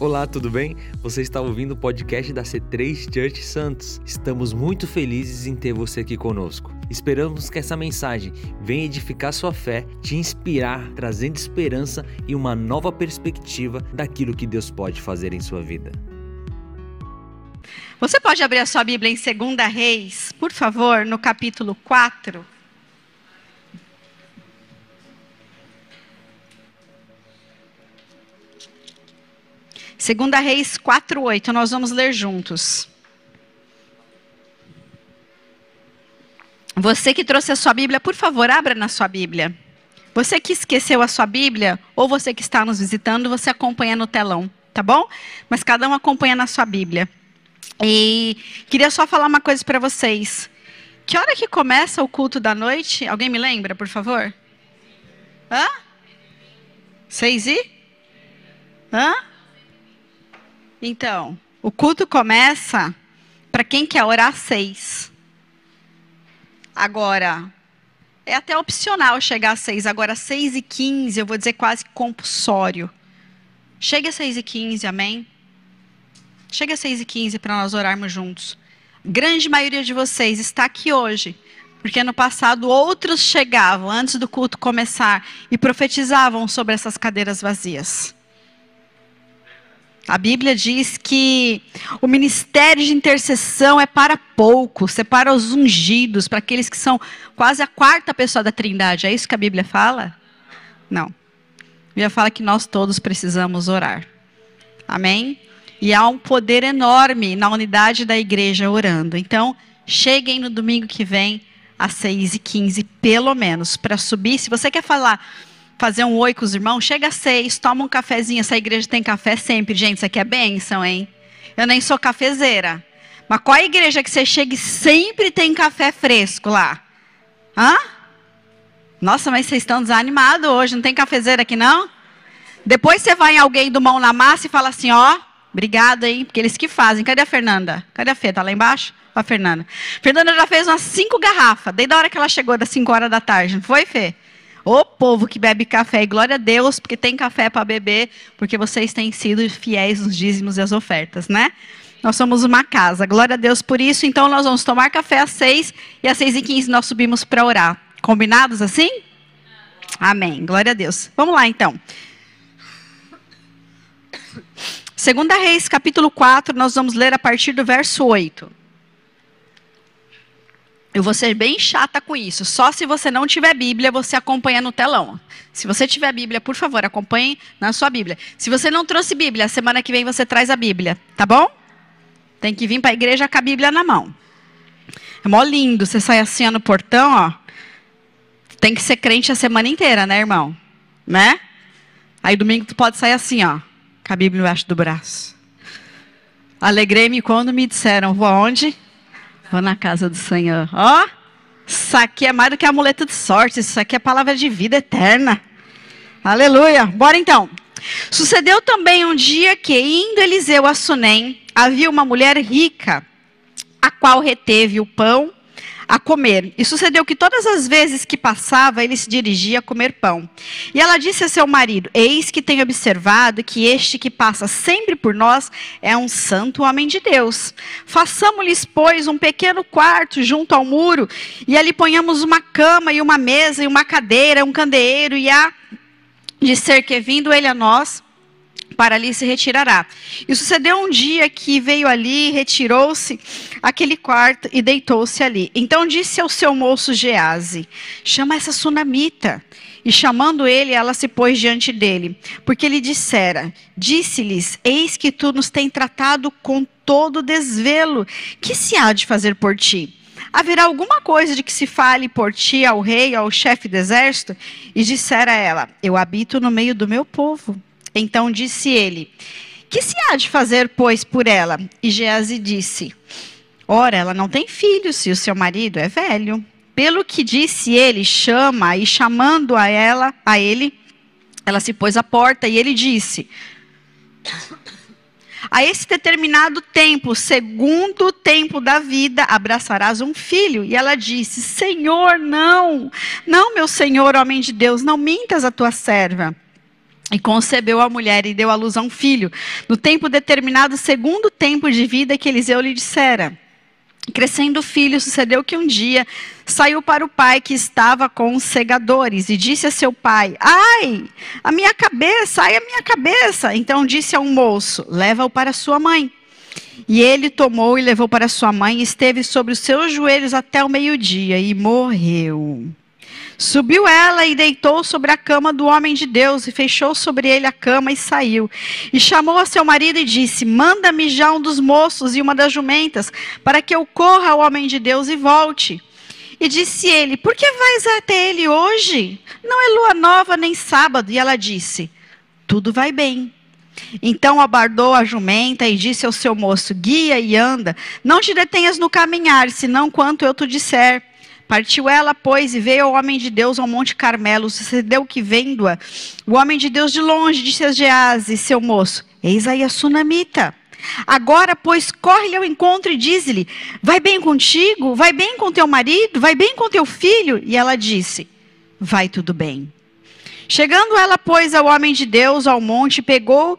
Olá, tudo bem? Você está ouvindo o podcast da C3 Church Santos. Estamos muito felizes em ter você aqui conosco. Esperamos que essa mensagem venha edificar sua fé, te inspirar, trazendo esperança e uma nova perspectiva daquilo que Deus pode fazer em sua vida. Você pode abrir a sua Bíblia em 2 Reis, por favor, no capítulo 4. Segunda Reis 4:8, nós vamos ler juntos. Você que trouxe a sua Bíblia, por favor, abra na sua Bíblia. Você que esqueceu a sua Bíblia, ou você que está nos visitando, você acompanha no telão, tá bom? Mas cada um acompanha na sua Bíblia. E queria só falar uma coisa para vocês. Que hora que começa o culto da noite? Alguém me lembra, por favor? Hã? Seis e? Hã? Então, o culto começa para quem quer orar seis. Agora, é até opcional chegar às seis. Agora, seis e quinze, eu vou dizer quase compulsório. Chega às seis e quinze, amém? Chega às seis e quinze para nós orarmos juntos. Grande maioria de vocês está aqui hoje, porque no passado outros chegavam antes do culto começar e profetizavam sobre essas cadeiras vazias. A Bíblia diz que o ministério de intercessão é para poucos, é para os ungidos, para aqueles que são quase a quarta pessoa da Trindade. É isso que a Bíblia fala? Não. A Bíblia fala que nós todos precisamos orar. Amém? E há um poder enorme na unidade da igreja orando. Então, cheguem no domingo que vem, às 6h15, pelo menos, para subir. Se você quer falar fazer um oi com os irmãos, chega às seis, toma um cafezinho. Essa igreja tem café sempre, gente. Isso aqui é bênção, hein? Eu nem sou cafezeira. Mas qual a igreja que você chega e sempre tem café fresco lá? Hã? Nossa, mas vocês estão desanimados hoje. Não tem cafezeira aqui, não? Depois você vai em alguém do mão na massa e fala assim: ó, obrigado, hein? Porque eles que fazem. Cadê a Fernanda? Cadê a Fê? Tá lá embaixo? Ó, a Fernanda. Fernanda já fez umas cinco garrafas, desde a hora que ela chegou, das cinco horas da tarde. Não foi, Fê? O povo que bebe café, e glória a Deus, porque tem café para beber, porque vocês têm sido fiéis nos dízimos e as ofertas, né? Nós somos uma casa, glória a Deus por isso. Então, nós vamos tomar café às seis e às seis e quinze nós subimos para orar. Combinados assim? Amém, glória a Deus. Vamos lá então. Segunda Reis, capítulo 4, nós vamos ler a partir do verso 8. Eu vou ser bem chata com isso. Só se você não tiver Bíblia, você acompanha no telão. Se você tiver Bíblia, por favor, acompanhe na sua Bíblia. Se você não trouxe Bíblia, semana que vem você traz a Bíblia, tá bom? Tem que vir para a igreja com a Bíblia na mão. É mó lindo. Você sai assim no portão, ó. Tem que ser crente a semana inteira, né, irmão? Né? Aí domingo tu pode sair assim, ó, com a Bíblia embaixo do braço. Alegrei-me quando me disseram, vou aonde? Vou na casa do Senhor. Ó, oh, isso aqui é mais do que amuleto de sorte. Isso aqui é palavra de vida eterna. Aleluia. Bora então. Sucedeu também um dia que, indo Eliseu a Sunem, havia uma mulher rica, a qual reteve o pão a comer. E sucedeu que todas as vezes que passava, ele se dirigia a comer pão. E ela disse a seu marido: Eis que tenho observado que este que passa sempre por nós é um santo homem de Deus. Façamos-lhes, pois, um pequeno quarto junto ao muro, e ali ponhamos uma cama e uma mesa e uma cadeira, um candeeiro, e há de ser que vindo ele a nós para ali se retirará. E sucedeu um dia que veio ali, retirou-se aquele quarto e deitou-se ali. Então disse ao seu moço Gease: Chama essa sunamita. E chamando ele, ela se pôs diante dele, porque ele dissera: Disse-lhes: Eis que tu nos tem tratado com todo desvelo. Que se há de fazer por ti? haverá alguma coisa de que se fale por ti ao rei, ao chefe do exército? E dissera ela: Eu habito no meio do meu povo então disse ele: Que se há de fazer, pois, por ela? E Geazi disse: Ora, ela não tem filhos, e o seu marido é velho. Pelo que disse ele, chama, e chamando a ela, a ele, ela se pôs à porta, e ele disse: A esse determinado tempo, segundo o tempo da vida, abraçarás um filho. E ela disse: Senhor, não, não, meu senhor, homem de Deus, não mintas a tua serva. E concebeu a mulher e deu à luz a um filho, no tempo determinado, segundo o tempo de vida que Eliseu lhe dissera. Crescendo o filho, sucedeu que um dia saiu para o pai que estava com os segadores e disse a seu pai: Ai, a minha cabeça, ai, a minha cabeça. Então disse a um moço: Leva-o para sua mãe. E ele tomou e levou para sua mãe, e esteve sobre os seus joelhos até o meio-dia e morreu. Subiu ela e deitou sobre a cama do homem de Deus, e fechou sobre ele a cama e saiu. E chamou a seu marido e disse: Manda-me já um dos moços e uma das jumentas, para que eu corra ao homem de Deus e volte. E disse ele: Por que vais até ele hoje? Não é lua nova nem sábado. E ela disse: Tudo vai bem. Então abardou a jumenta e disse ao seu moço: Guia e anda, não te detenhas no caminhar, senão quanto eu te disser. Partiu ela, pois, e veio ao homem de Deus ao Monte Carmelo. Sucedeu que, vendo-a, o homem de Deus de longe disse a Gease, seu moço: Eis aí a sunamita. Agora, pois, corre-lhe ao encontro e diz-lhe: Vai bem contigo? Vai bem com teu marido? Vai bem com teu filho? E ela disse: Vai tudo bem. Chegando ela, pois, ao homem de Deus ao monte, pegou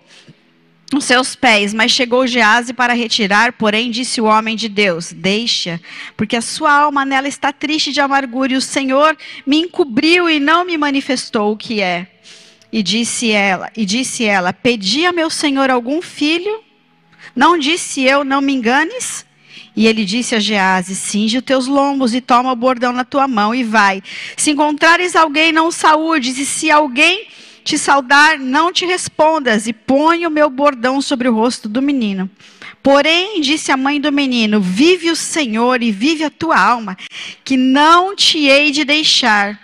os seus pés, mas chegou Gease para retirar, porém disse o homem de Deus: Deixa, porque a sua alma nela está triste de amargura, e o Senhor me encobriu e não me manifestou o que é. E disse ela, e disse ela: Pedi a meu Senhor algum filho? Não disse eu, não me enganes? E ele disse a Gease: Cinge os teus lombos e toma o bordão na tua mão e vai. Se encontrares alguém, não saúdes, e se alguém te saudar, não te respondas, e põe o meu bordão sobre o rosto do menino. Porém, disse a mãe do menino: Vive o Senhor e vive a tua alma, que não te hei de deixar.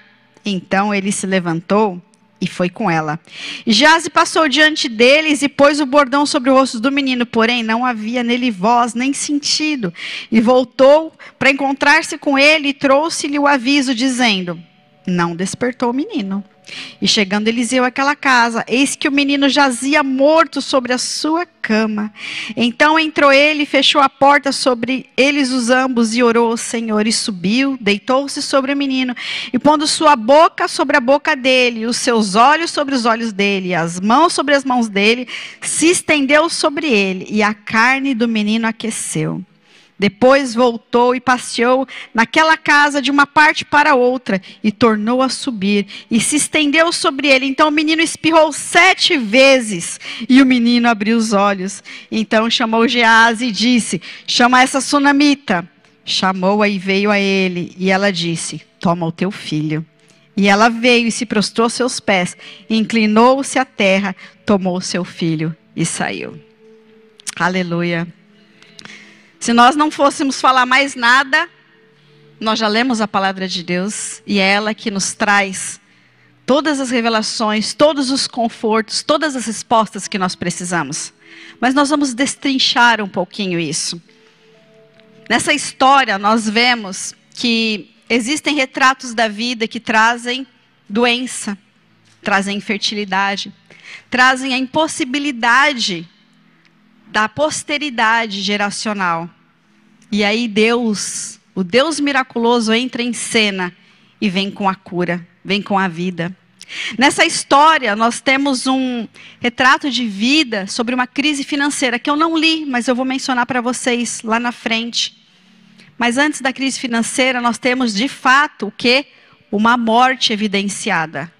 Então ele se levantou e foi com ela. Jase passou diante deles e pôs o bordão sobre o rosto do menino, porém não havia nele voz nem sentido. E voltou para encontrar-se com ele e trouxe-lhe o aviso, dizendo: Não despertou o menino. E chegando Eliseu àquela casa, eis que o menino jazia morto sobre a sua cama. Então entrou ele fechou a porta sobre eles os ambos e orou ao Senhor. E subiu, deitou-se sobre o menino e pondo sua boca sobre a boca dele, os seus olhos sobre os olhos dele, as mãos sobre as mãos dele, se estendeu sobre ele e a carne do menino aqueceu. Depois voltou e passeou naquela casa de uma parte para outra e tornou a subir e se estendeu sobre ele. Então o menino espirrou sete vezes e o menino abriu os olhos. Então chamou Gease e disse: Chama essa sunamita. Chamou-a e veio a ele e ela disse: Toma o teu filho. E ela veio e se prostrou aos seus pés, inclinou-se à terra, tomou o seu filho e saiu. Aleluia. Se nós não fôssemos falar mais nada, nós já lemos a palavra de Deus e é ela que nos traz todas as revelações, todos os confortos, todas as respostas que nós precisamos. Mas nós vamos destrinchar um pouquinho isso. Nessa história, nós vemos que existem retratos da vida que trazem doença, trazem infertilidade, trazem a impossibilidade da posteridade geracional. E aí Deus, o Deus miraculoso, entra em cena e vem com a cura, vem com a vida. Nessa história, nós temos um retrato de vida sobre uma crise financeira que eu não li, mas eu vou mencionar para vocês lá na frente. Mas antes da crise financeira, nós temos de fato o que? Uma morte evidenciada.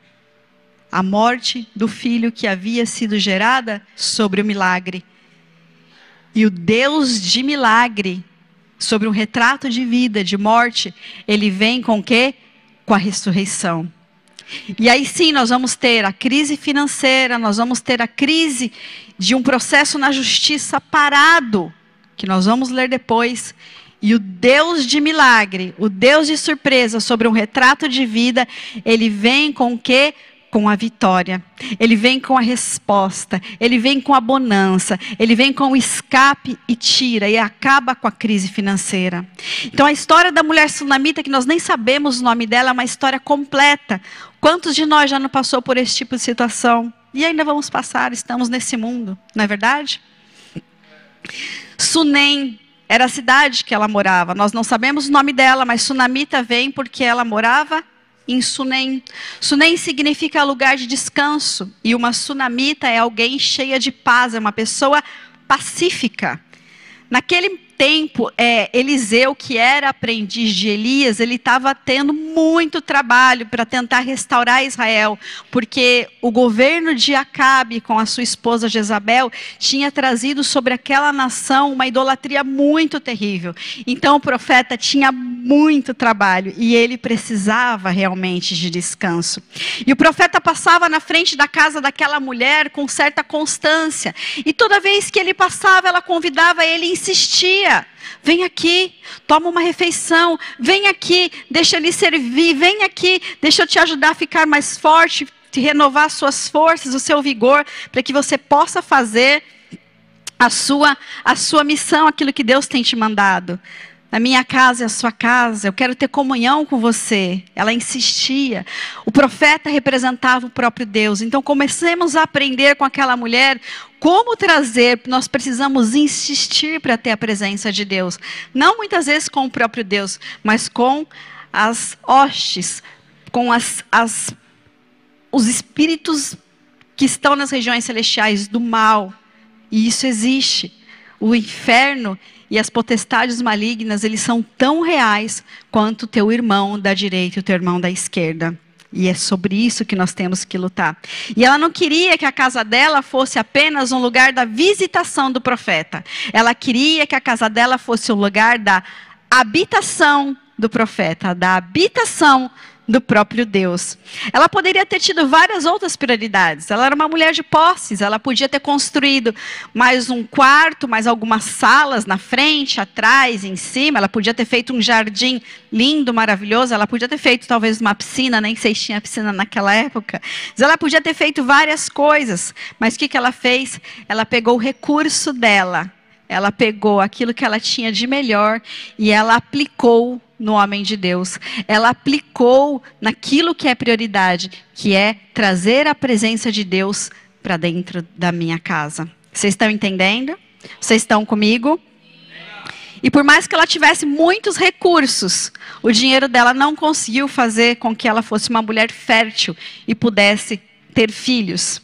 A morte do filho que havia sido gerada sobre o milagre. E o Deus de milagre sobre um retrato de vida, de morte, ele vem com o quê? Com a ressurreição. E aí sim, nós vamos ter a crise financeira, nós vamos ter a crise de um processo na justiça parado, que nós vamos ler depois. E o Deus de milagre, o Deus de surpresa sobre um retrato de vida, ele vem com o quê? Com a vitória, ele vem com a resposta, ele vem com a bonança, ele vem com o escape e tira e acaba com a crise financeira. Então a história da mulher sunamita, que nós nem sabemos o nome dela, é uma história completa. Quantos de nós já não passou por esse tipo de situação? E ainda vamos passar, estamos nesse mundo, não é verdade? Sunem era a cidade que ela morava. Nós não sabemos o nome dela, mas Sunamita vem porque ela morava em Sunem. Sunem significa lugar de descanso. E uma sunamita é alguém cheia de paz, é uma pessoa pacífica. Naquele tempo, é, Eliseu, que era aprendiz de Elias, ele estava tendo muito trabalho para tentar restaurar Israel, porque o governo de Acabe, com a sua esposa Jezabel, tinha trazido sobre aquela nação uma idolatria muito terrível. Então o profeta tinha muito trabalho e ele precisava realmente de descanso. E o profeta passava na frente da casa daquela mulher com certa constância, e toda vez que ele passava, ela convidava ele, insistia dia. Vem aqui, toma uma refeição. Vem aqui, deixa ele servir. Vem aqui, deixa eu te ajudar a ficar mais forte, te renovar suas forças, o seu vigor, para que você possa fazer a sua, a sua missão, aquilo que Deus tem te mandado. A minha casa é a sua casa, eu quero ter comunhão com você. Ela insistia. O profeta representava o próprio Deus. Então comecemos a aprender com aquela mulher como trazer, nós precisamos insistir para ter a presença de Deus. Não muitas vezes com o próprio Deus, mas com as hostes, com as, as, os espíritos que estão nas regiões celestiais do mal. E isso existe. O inferno e as potestades malignas, eles são tão reais quanto o teu irmão da direita e o teu irmão da esquerda. E é sobre isso que nós temos que lutar. E ela não queria que a casa dela fosse apenas um lugar da visitação do profeta. Ela queria que a casa dela fosse o um lugar da habitação do profeta, da habitação do próprio Deus. Ela poderia ter tido várias outras prioridades. Ela era uma mulher de posses, ela podia ter construído mais um quarto, mais algumas salas na frente, atrás, em cima. Ela podia ter feito um jardim lindo, maravilhoso. Ela podia ter feito talvez uma piscina, nem sei se tinha piscina naquela época. Mas ela podia ter feito várias coisas. Mas o que, que ela fez? Ela pegou o recurso dela. Ela pegou aquilo que ela tinha de melhor e ela aplicou no homem de Deus. Ela aplicou naquilo que é prioridade, que é trazer a presença de Deus para dentro da minha casa. Vocês estão entendendo? Vocês estão comigo? E por mais que ela tivesse muitos recursos, o dinheiro dela não conseguiu fazer com que ela fosse uma mulher fértil e pudesse ter filhos.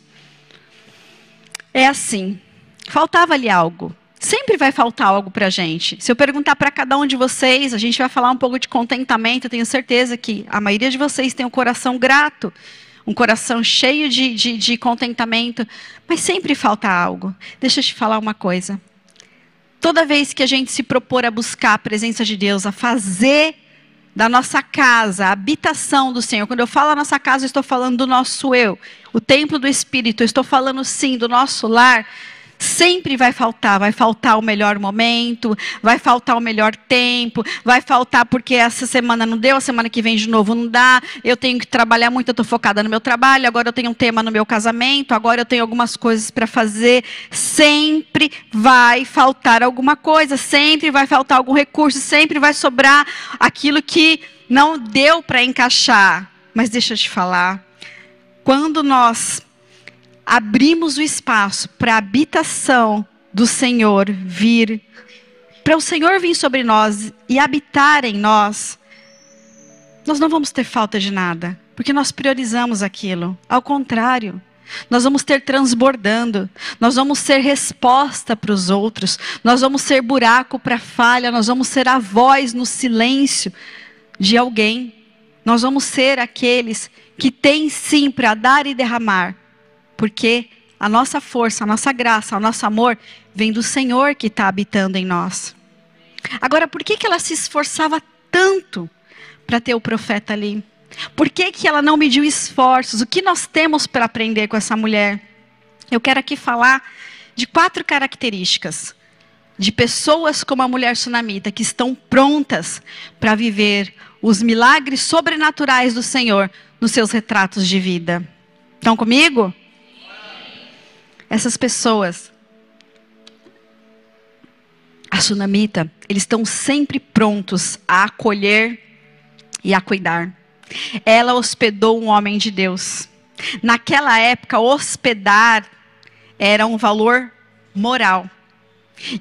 É assim. Faltava ali algo. Sempre vai faltar algo para a gente. Se eu perguntar para cada um de vocês, a gente vai falar um pouco de contentamento. Eu tenho certeza que a maioria de vocês tem um coração grato, um coração cheio de, de, de contentamento, mas sempre falta algo. Deixa eu te falar uma coisa. Toda vez que a gente se propor a buscar a presença de Deus, a fazer da nossa casa, a habitação do Senhor. Quando eu falo a nossa casa, eu estou falando do nosso eu, o templo do Espírito. Eu estou falando sim do nosso lar. Sempre vai faltar, vai faltar o melhor momento, vai faltar o melhor tempo, vai faltar porque essa semana não deu, a semana que vem de novo não dá, eu tenho que trabalhar muito, eu estou focada no meu trabalho, agora eu tenho um tema no meu casamento, agora eu tenho algumas coisas para fazer. Sempre vai faltar alguma coisa, sempre vai faltar algum recurso, sempre vai sobrar aquilo que não deu para encaixar. Mas deixa eu te falar, quando nós abrimos o espaço para a habitação do Senhor vir, para o Senhor vir sobre nós e habitar em nós, nós não vamos ter falta de nada, porque nós priorizamos aquilo. Ao contrário, nós vamos ter transbordando, nós vamos ser resposta para os outros, nós vamos ser buraco para falha, nós vamos ser a voz no silêncio de alguém. Nós vamos ser aqueles que têm sim para dar e derramar, porque a nossa força, a nossa graça, o nosso amor vem do Senhor que está habitando em nós. Agora, por que, que ela se esforçava tanto para ter o profeta ali? Por que, que ela não mediu esforços? O que nós temos para aprender com essa mulher? Eu quero aqui falar de quatro características de pessoas como a mulher sunamita que estão prontas para viver os milagres sobrenaturais do Senhor nos seus retratos de vida. Estão comigo? Essas pessoas, a sunamita, eles estão sempre prontos a acolher e a cuidar. Ela hospedou um homem de Deus. Naquela época, hospedar era um valor moral.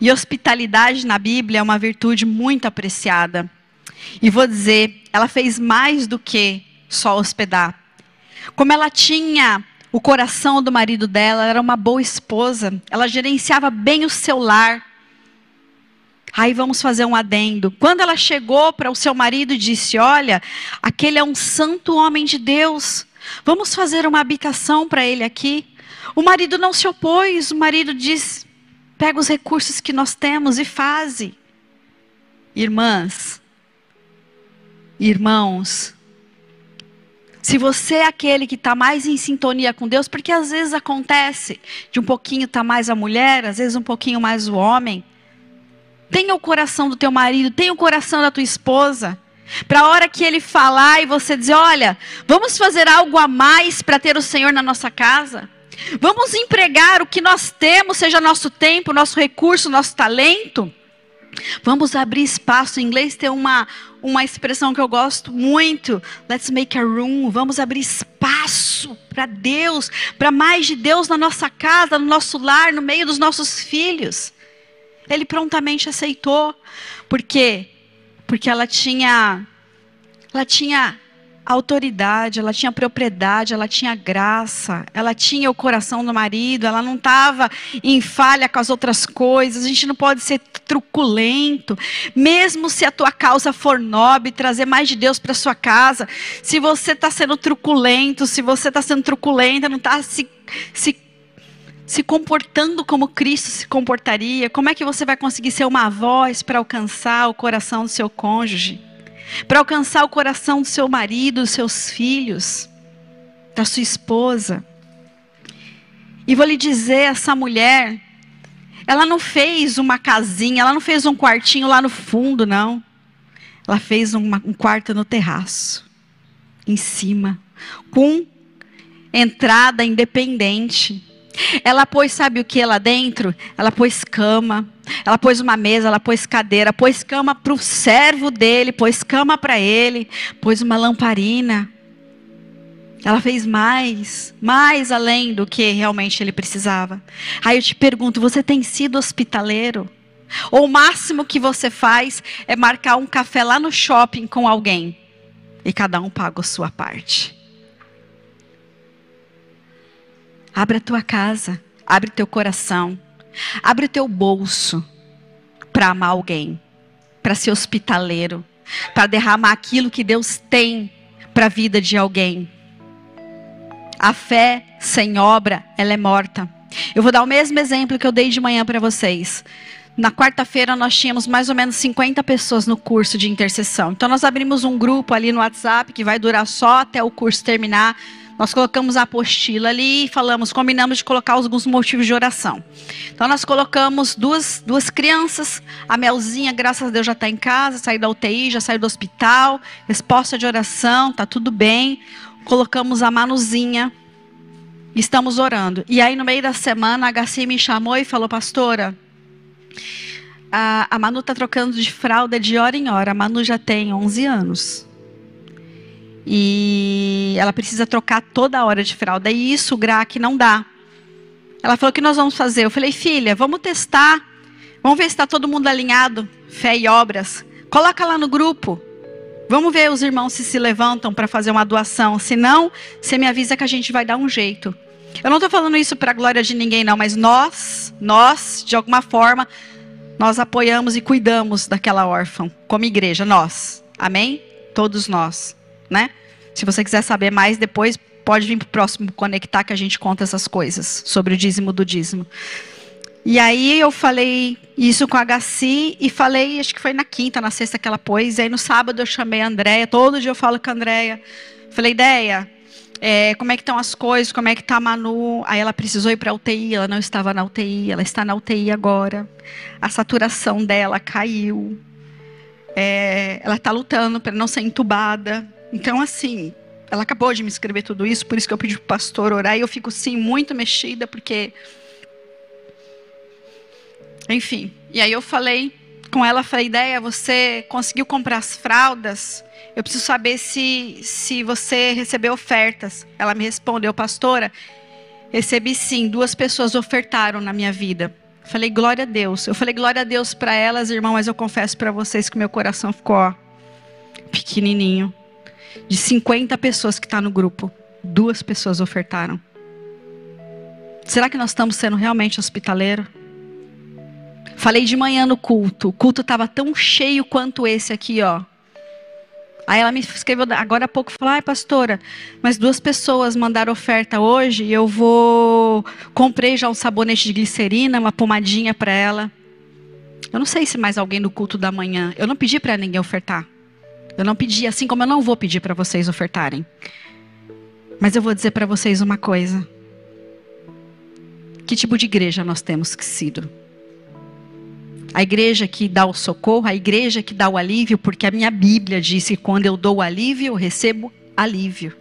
E hospitalidade na Bíblia é uma virtude muito apreciada. E vou dizer, ela fez mais do que só hospedar. Como ela tinha o coração do marido dela, ela era uma boa esposa, ela gerenciava bem o seu lar. Aí vamos fazer um adendo. Quando ela chegou para o seu marido e disse: Olha, aquele é um santo homem de Deus, vamos fazer uma habitação para ele aqui. O marido não se opôs, o marido disse: Pega os recursos que nós temos e faze. Irmãs, irmãos, se você é aquele que está mais em sintonia com Deus, porque às vezes acontece de um pouquinho tá mais a mulher, às vezes um pouquinho mais o homem. Tenha o coração do teu marido, tenha o coração da tua esposa. Para a hora que ele falar e você dizer: Olha, vamos fazer algo a mais para ter o Senhor na nossa casa. Vamos empregar o que nós temos, seja nosso tempo, nosso recurso, nosso talento. Vamos abrir espaço. Em inglês tem uma, uma expressão que eu gosto muito. Let's make a room. Vamos abrir espaço para Deus, para mais de Deus na nossa casa, no nosso lar, no meio dos nossos filhos. Ele prontamente aceitou. Por quê? Porque ela tinha ela tinha autoridade, ela tinha propriedade, ela tinha graça, ela tinha o coração do marido, ela não estava em falha com as outras coisas. A gente não pode ser truculento, mesmo se a tua causa for nobre, trazer mais de Deus para sua casa. Se você está sendo truculento, se você está sendo truculenta, não está se, se se comportando como Cristo se comportaria, como é que você vai conseguir ser uma voz para alcançar o coração do seu cônjuge? Para alcançar o coração do seu marido, dos seus filhos, da sua esposa. E vou lhe dizer, essa mulher, ela não fez uma casinha, ela não fez um quartinho lá no fundo, não. Ela fez uma, um quarto no terraço, em cima, com entrada independente. Ela pôs, sabe o que lá dentro? Ela pôs cama, ela pôs uma mesa, ela pôs cadeira, pôs cama para o servo dele, pôs cama para ele, pôs uma lamparina. Ela fez mais, mais além do que realmente ele precisava. Aí eu te pergunto: você tem sido hospitaleiro? Ou o máximo que você faz é marcar um café lá no shopping com alguém e cada um paga a sua parte? Abre a tua casa, abre teu coração, abre o teu bolso para amar alguém, para ser hospitaleiro, para derramar aquilo que Deus tem para a vida de alguém. A fé sem obra, ela é morta. Eu vou dar o mesmo exemplo que eu dei de manhã para vocês. Na quarta-feira nós tínhamos mais ou menos 50 pessoas no curso de intercessão. Então nós abrimos um grupo ali no WhatsApp que vai durar só até o curso terminar. Nós colocamos a apostila ali e falamos, combinamos de colocar alguns motivos de oração. Então nós colocamos duas, duas crianças, a Melzinha, graças a Deus, já está em casa, saiu da UTI, já saiu do hospital, resposta de oração, está tudo bem. Colocamos a Manuzinha, estamos orando. E aí no meio da semana a HC me chamou e falou, pastora, a, a Manu está trocando de fralda de hora em hora. A Manu já tem 11 anos. E ela precisa trocar toda hora de fralda. E isso GRAC não dá. Ela falou: o que nós vamos fazer? Eu falei: filha, vamos testar. Vamos ver se está todo mundo alinhado. Fé e obras. Coloca lá no grupo. Vamos ver os irmãos se se levantam para fazer uma doação. Se não, você me avisa que a gente vai dar um jeito. Eu não estou falando isso para a glória de ninguém, não, mas nós, nós, de alguma forma, nós apoiamos e cuidamos daquela órfã, como igreja, nós. Amém? Todos nós né? Se você quiser saber mais depois, pode vir para o próximo conectar que a gente conta essas coisas sobre o dízimo do dízimo. E aí eu falei isso com a Gaci e falei, acho que foi na quinta, na sexta que ela pôs. E aí no sábado eu chamei a Andréia, todo dia eu falo com a Andréia. Falei, ideia, é, como é que estão as coisas, como é que está a Manu. Aí ela precisou ir para a UTI, ela não estava na UTI, ela está na UTI agora. A saturação dela caiu. É, ela está lutando para não ser entubada. Então, assim, ela acabou de me escrever tudo isso, por isso que eu pedi para o pastor orar. E eu fico, sim, muito mexida, porque. Enfim. E aí eu falei com ela, falei, ideia, você conseguiu comprar as fraldas? Eu preciso saber se, se você recebeu ofertas. Ela me respondeu, pastora, recebi sim, duas pessoas ofertaram na minha vida. Falei, glória a Deus. Eu falei, glória a Deus para elas, irmão, mas eu confesso para vocês que meu coração ficou ó, pequenininho. De 50 pessoas que está no grupo, duas pessoas ofertaram. Será que nós estamos sendo realmente hospitaleiro? Falei de manhã no culto. O culto estava tão cheio quanto esse aqui, ó. Aí ela me escreveu agora há pouco, falou, ai pastora, mas duas pessoas mandaram oferta hoje e eu vou... Comprei já um sabonete de glicerina, uma pomadinha para ela. Eu não sei se mais alguém no culto da manhã. Eu não pedi para ninguém ofertar. Eu não pedi, assim como eu não vou pedir para vocês ofertarem. Mas eu vou dizer para vocês uma coisa. Que tipo de igreja nós temos sido? A igreja que dá o socorro, a igreja que dá o alívio, porque a minha Bíblia diz que quando eu dou o alívio, eu recebo alívio.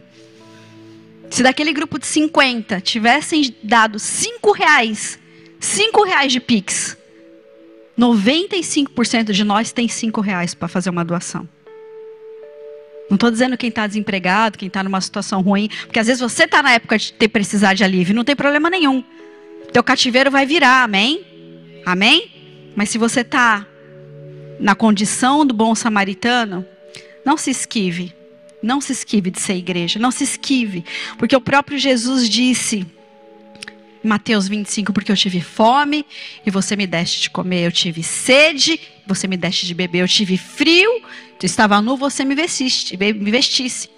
Se daquele grupo de 50 tivessem dado 5 reais, 5 reais de Pix, 95% de nós tem 5 reais para fazer uma doação. Não estou dizendo quem está desempregado, quem está numa situação ruim, porque às vezes você está na época de ter precisar de alívio, não tem problema nenhum. Teu cativeiro vai virar, amém? Amém? Mas se você está na condição do bom samaritano, não se esquive. Não se esquive de ser igreja. Não se esquive. Porque o próprio Jesus disse. Mateus 25, porque eu tive fome e você me deste de comer, eu tive sede, você me deste de beber, eu tive frio, eu estava nu, você me vestiste, me vestisse.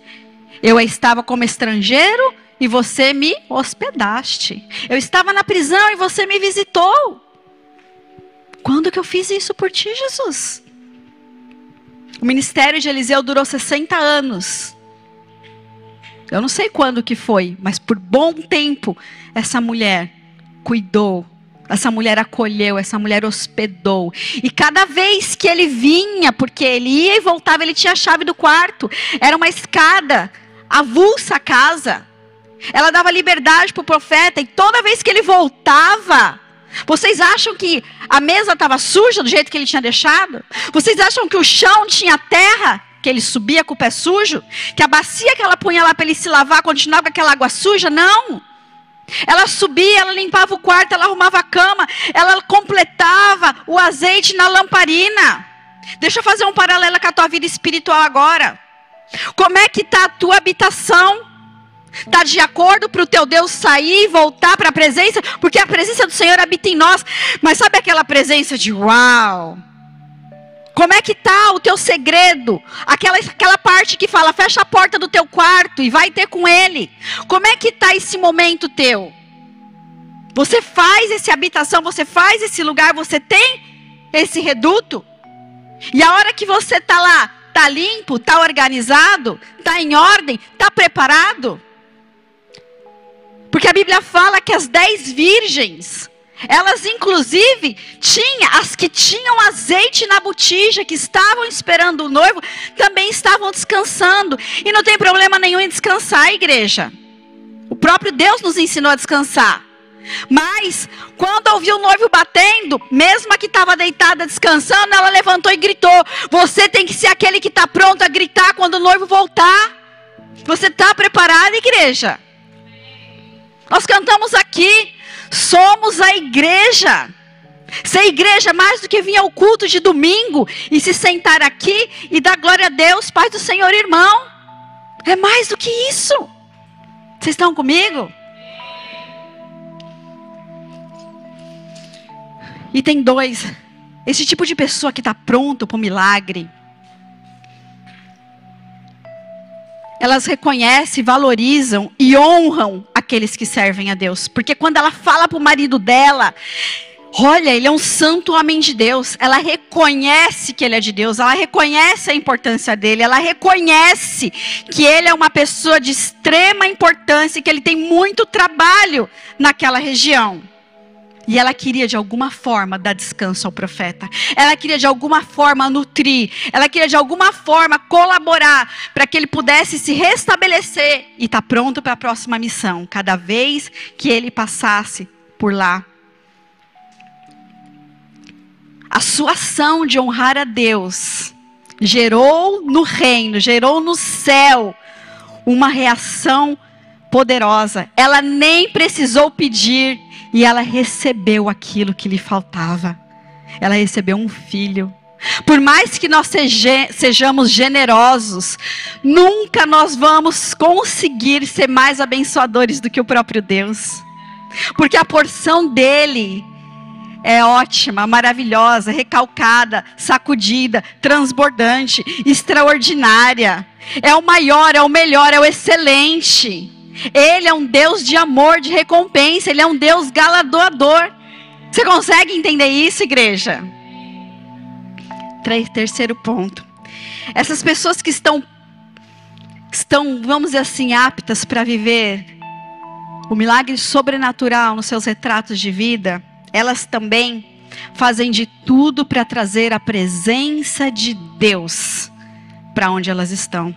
Eu estava como estrangeiro e você me hospedaste. Eu estava na prisão e você me visitou. Quando que eu fiz isso por ti, Jesus? O ministério de Eliseu durou 60 anos. Eu não sei quando que foi, mas por bom tempo essa mulher cuidou, essa mulher acolheu, essa mulher hospedou. E cada vez que ele vinha, porque ele ia e voltava, ele tinha a chave do quarto. Era uma escada, avulsa a casa. Ela dava liberdade para o profeta, e toda vez que ele voltava, vocês acham que a mesa estava suja do jeito que ele tinha deixado? Vocês acham que o chão tinha terra? Que ele subia com o pé sujo? Que a bacia que ela punha lá para ele se lavar continuava com aquela água suja? Não. Ela subia, ela limpava o quarto, ela arrumava a cama, ela completava o azeite na lamparina. Deixa eu fazer um paralelo com a tua vida espiritual agora. Como é que está a tua habitação? Está de acordo para o teu Deus sair e voltar para a presença? Porque a presença do Senhor habita em nós. Mas sabe aquela presença de uau? Como é que está o teu segredo? Aquela, aquela parte que fala, fecha a porta do teu quarto e vai ter com ele. Como é que está esse momento teu? Você faz essa habitação, você faz esse lugar, você tem esse reduto? E a hora que você está lá, está limpo, está organizado, está em ordem, está preparado? Porque a Bíblia fala que as dez virgens, elas inclusive tinham, as que tinham azeite na botija, que estavam esperando o noivo, também estavam descansando. E não tem problema nenhum em descansar, igreja. O próprio Deus nos ensinou a descansar. Mas, quando ouviu o noivo batendo, mesmo a que estava deitada descansando, ela levantou e gritou: Você tem que ser aquele que está pronto a gritar quando o noivo voltar. Você está preparado, igreja? Nós cantamos aqui, somos a igreja. Ser igreja mais do que vir ao culto de domingo e se sentar aqui e dar glória a Deus, Pai do Senhor, irmão. É mais do que isso. Vocês estão comigo? E tem dois. Esse tipo de pessoa que está pronto para o milagre. elas reconhecem, valorizam e honram aqueles que servem a Deus. Porque quando ela fala para o marido dela, olha, ele é um santo homem de Deus, ela reconhece que ele é de Deus, ela reconhece a importância dele, ela reconhece que ele é uma pessoa de extrema importância e que ele tem muito trabalho naquela região. E ela queria de alguma forma dar descanso ao profeta. Ela queria de alguma forma nutrir. Ela queria de alguma forma colaborar para que ele pudesse se restabelecer e estar tá pronto para a próxima missão. Cada vez que ele passasse por lá. A sua ação de honrar a Deus gerou no reino, gerou no céu uma reação poderosa. Ela nem precisou pedir e ela recebeu aquilo que lhe faltava. Ela recebeu um filho. Por mais que nós seja, sejamos generosos, nunca nós vamos conseguir ser mais abençoadores do que o próprio Deus. Porque a porção dele é ótima, maravilhosa, recalcada, sacudida, transbordante, extraordinária. É o maior, é o melhor, é o excelente. Ele é um Deus de amor, de recompensa, ele é um Deus galardoador. Você consegue entender isso, igreja? Terceiro ponto. Essas pessoas que estão, estão, vamos dizer assim, aptas para viver o milagre sobrenatural nos seus retratos de vida, elas também fazem de tudo para trazer a presença de Deus para onde elas estão,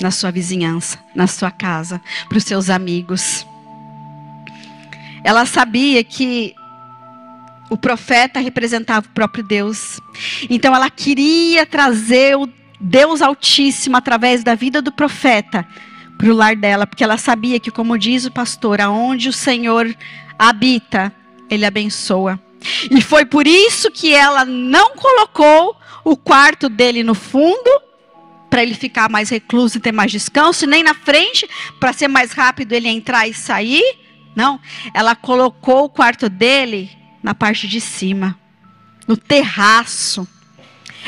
na sua vizinhança, na sua casa, para os seus amigos. Ela sabia que o profeta representava o próprio Deus. Então ela queria trazer o Deus Altíssimo através da vida do profeta para o lar dela, porque ela sabia que, como diz o pastor, aonde o Senhor habita, ele abençoa. E foi por isso que ela não colocou o quarto dele no fundo, para ele ficar mais recluso e ter mais descanso, nem na frente, para ser mais rápido ele entrar e sair. Não, ela colocou o quarto dele na parte de cima, no terraço.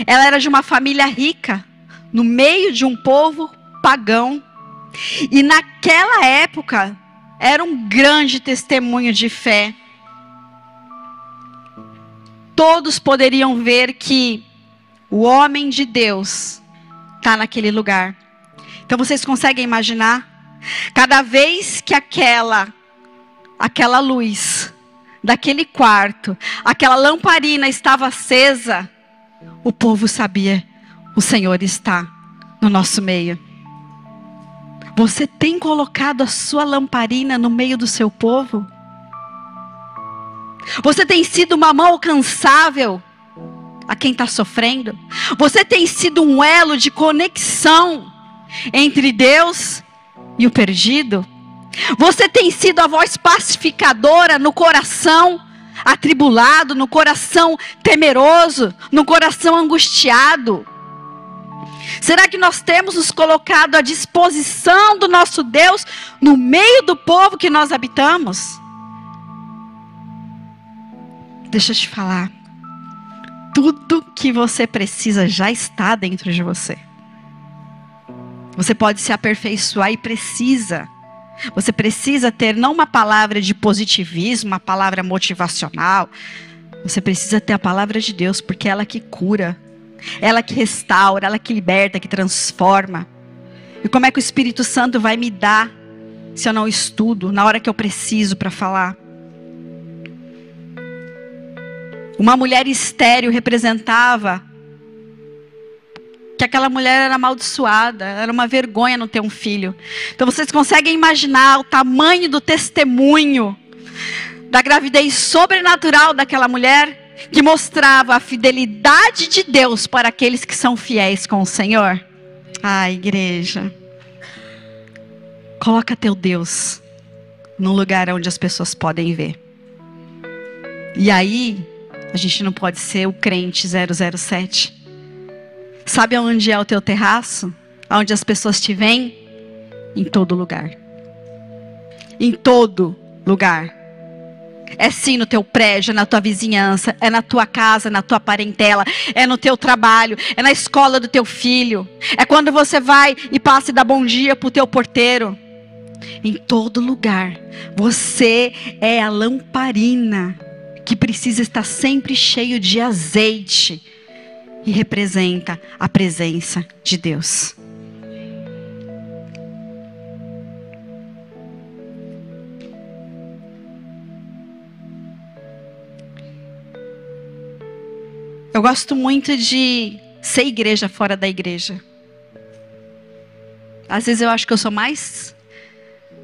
Ela era de uma família rica, no meio de um povo pagão. E naquela época, era um grande testemunho de fé. Todos poderiam ver que o homem de Deus está naquele lugar. Então vocês conseguem imaginar? Cada vez que aquela aquela luz daquele quarto, aquela lamparina estava acesa, o povo sabia: o Senhor está no nosso meio. Você tem colocado a sua lamparina no meio do seu povo? Você tem sido uma mão alcançável a quem está sofrendo? Você tem sido um elo de conexão entre Deus e o perdido? Você tem sido a voz pacificadora no coração atribulado, no coração temeroso, no coração angustiado. Será que nós temos nos colocado à disposição do nosso Deus no meio do povo que nós habitamos? Deixa eu te falar. Tudo que você precisa já está dentro de você. Você pode se aperfeiçoar e precisa você precisa ter não uma palavra de positivismo, uma palavra motivacional. Você precisa ter a palavra de Deus, porque é ela que cura, ela que restaura, ela que liberta, que transforma. E como é que o Espírito Santo vai me dar se eu não estudo na hora que eu preciso para falar? Uma mulher estéril representava que aquela mulher era amaldiçoada, era uma vergonha não ter um filho. Então vocês conseguem imaginar o tamanho do testemunho da gravidez sobrenatural daquela mulher que mostrava a fidelidade de Deus para aqueles que são fiéis com o Senhor? Ah, igreja. Coloca teu Deus num lugar onde as pessoas podem ver. E aí, a gente não pode ser o crente 007 Sabe aonde é o teu terraço? Aonde as pessoas te veem? Em todo lugar. Em todo lugar. É sim no teu prédio, é na tua vizinhança, é na tua casa, na tua parentela, é no teu trabalho, é na escola do teu filho. É quando você vai e passa e dá bom dia pro teu porteiro. Em todo lugar. Você é a lamparina que precisa estar sempre cheio de azeite e representa a presença de Deus. Eu gosto muito de ser igreja fora da igreja. Às vezes eu acho que eu sou mais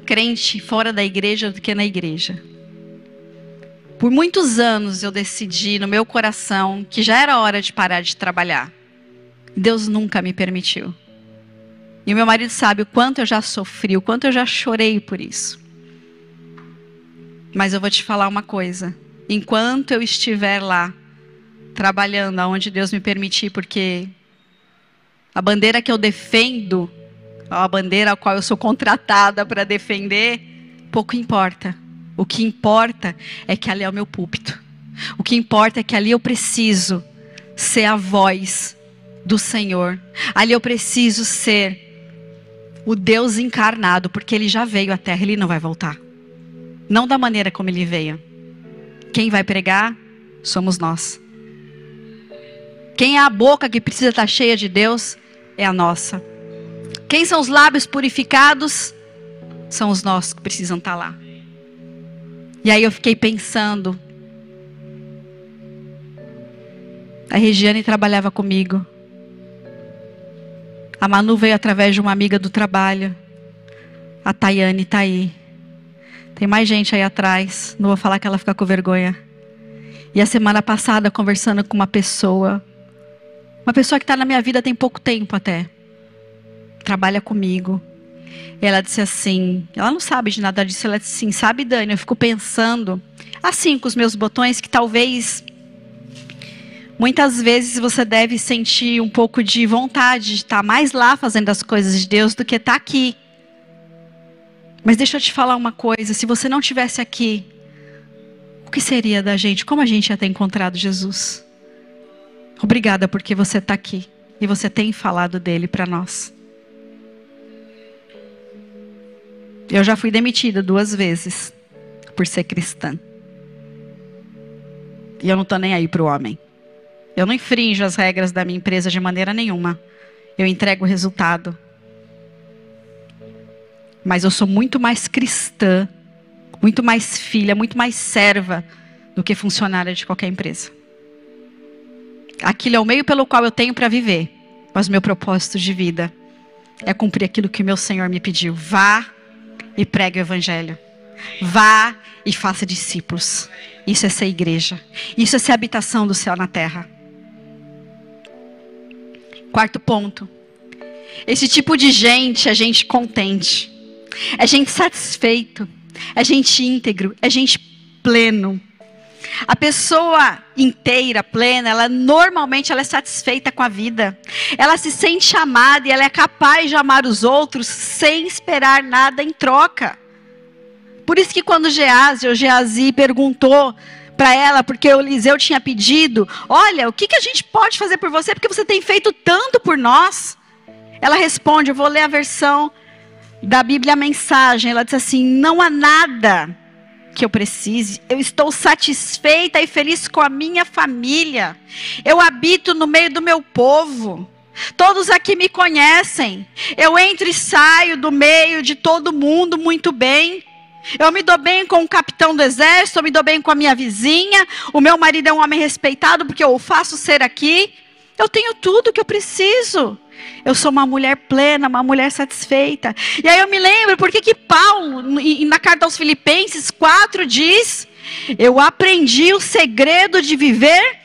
crente fora da igreja do que na igreja. Por muitos anos eu decidi no meu coração que já era hora de parar de trabalhar. Deus nunca me permitiu. E o meu marido sabe o quanto eu já sofri, o quanto eu já chorei por isso. Mas eu vou te falar uma coisa: enquanto eu estiver lá, trabalhando aonde Deus me permitir, porque a bandeira que eu defendo, a bandeira a qual eu sou contratada para defender, pouco importa. O que importa é que ali é o meu púlpito. O que importa é que ali eu preciso ser a voz do Senhor. Ali eu preciso ser o Deus encarnado, porque ele já veio à terra, ele não vai voltar. Não da maneira como ele veio. Quem vai pregar somos nós. Quem é a boca que precisa estar cheia de Deus é a nossa. Quem são os lábios purificados? São os nossos que precisam estar lá. E aí eu fiquei pensando. A Regiane trabalhava comigo. A Manu veio através de uma amiga do trabalho. A Tayane está aí. Tem mais gente aí atrás. Não vou falar que ela fica com vergonha. E a semana passada, conversando com uma pessoa. Uma pessoa que está na minha vida tem pouco tempo até. Trabalha comigo. E ela disse assim: ela não sabe de nada disso. Ela disse assim: sabe, Dani, eu fico pensando, assim, com os meus botões, que talvez Muitas vezes você deve sentir um pouco de vontade de estar mais lá fazendo as coisas de Deus do que estar aqui. Mas deixa eu te falar uma coisa: se você não tivesse aqui, o que seria da gente? Como a gente ia ter encontrado Jesus? Obrigada porque você está aqui e você tem falado dele para nós. Eu já fui demitida duas vezes por ser cristã. E eu não estou nem aí para o homem. Eu não infrinjo as regras da minha empresa de maneira nenhuma. Eu entrego o resultado. Mas eu sou muito mais cristã, muito mais filha, muito mais serva do que funcionária de qualquer empresa. Aquilo é o meio pelo qual eu tenho para viver. Mas o meu propósito de vida é cumprir aquilo que o meu Senhor me pediu. Vá e pregue o evangelho. Vá e faça discípulos. Isso é ser igreja. Isso é ser habitação do céu na terra. Quarto ponto. Esse tipo de gente é gente contente, é gente satisfeito, é gente íntegro, é gente pleno. A pessoa inteira, plena, ela normalmente ela é satisfeita com a vida. Ela se sente amada e ela é capaz de amar os outros sem esperar nada em troca. Por isso que quando Geazi ou Geazi perguntou para ela, porque o Eliseu tinha pedido: Olha, o que, que a gente pode fazer por você? Porque você tem feito tanto por nós. Ela responde: Eu vou ler a versão da Bíblia a mensagem. Ela diz assim: Não há nada que eu precise. Eu estou satisfeita e feliz com a minha família. Eu habito no meio do meu povo. Todos aqui me conhecem. Eu entro e saio do meio de todo mundo muito bem. Eu me dou bem com o capitão do exército, eu me dou bem com a minha vizinha. O meu marido é um homem respeitado porque eu o faço ser aqui. Eu tenho tudo que eu preciso. Eu sou uma mulher plena, uma mulher satisfeita. E aí eu me lembro porque que Paulo, na carta aos Filipenses 4, diz: Eu aprendi o segredo de viver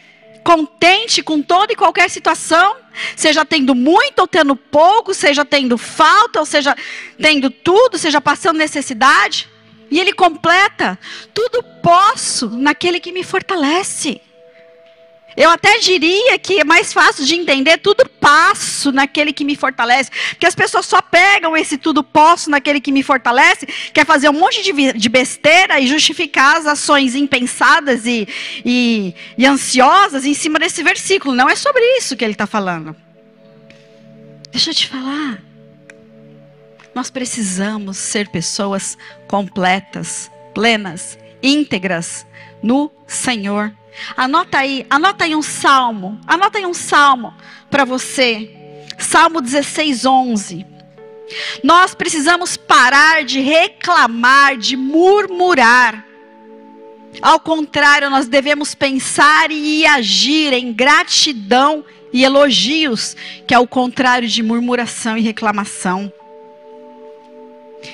contente com toda e qualquer situação, seja tendo muito ou tendo pouco, seja tendo falta ou seja tendo tudo, seja passando necessidade. E ele completa: tudo posso naquele que me fortalece. Eu até diria que é mais fácil de entender tudo passo naquele que me fortalece. Porque as pessoas só pegam esse tudo posso naquele que me fortalece, quer fazer um monte de, de besteira e justificar as ações impensadas e, e, e ansiosas em cima desse versículo. Não é sobre isso que ele está falando. Deixa eu te falar. Nós precisamos ser pessoas completas, plenas, íntegras no Senhor. Anota aí, anota aí um salmo, anota aí um salmo para você. Salmo 16, 11. Nós precisamos parar de reclamar, de murmurar. Ao contrário, nós devemos pensar e agir em gratidão e elogios, que é o contrário de murmuração e reclamação.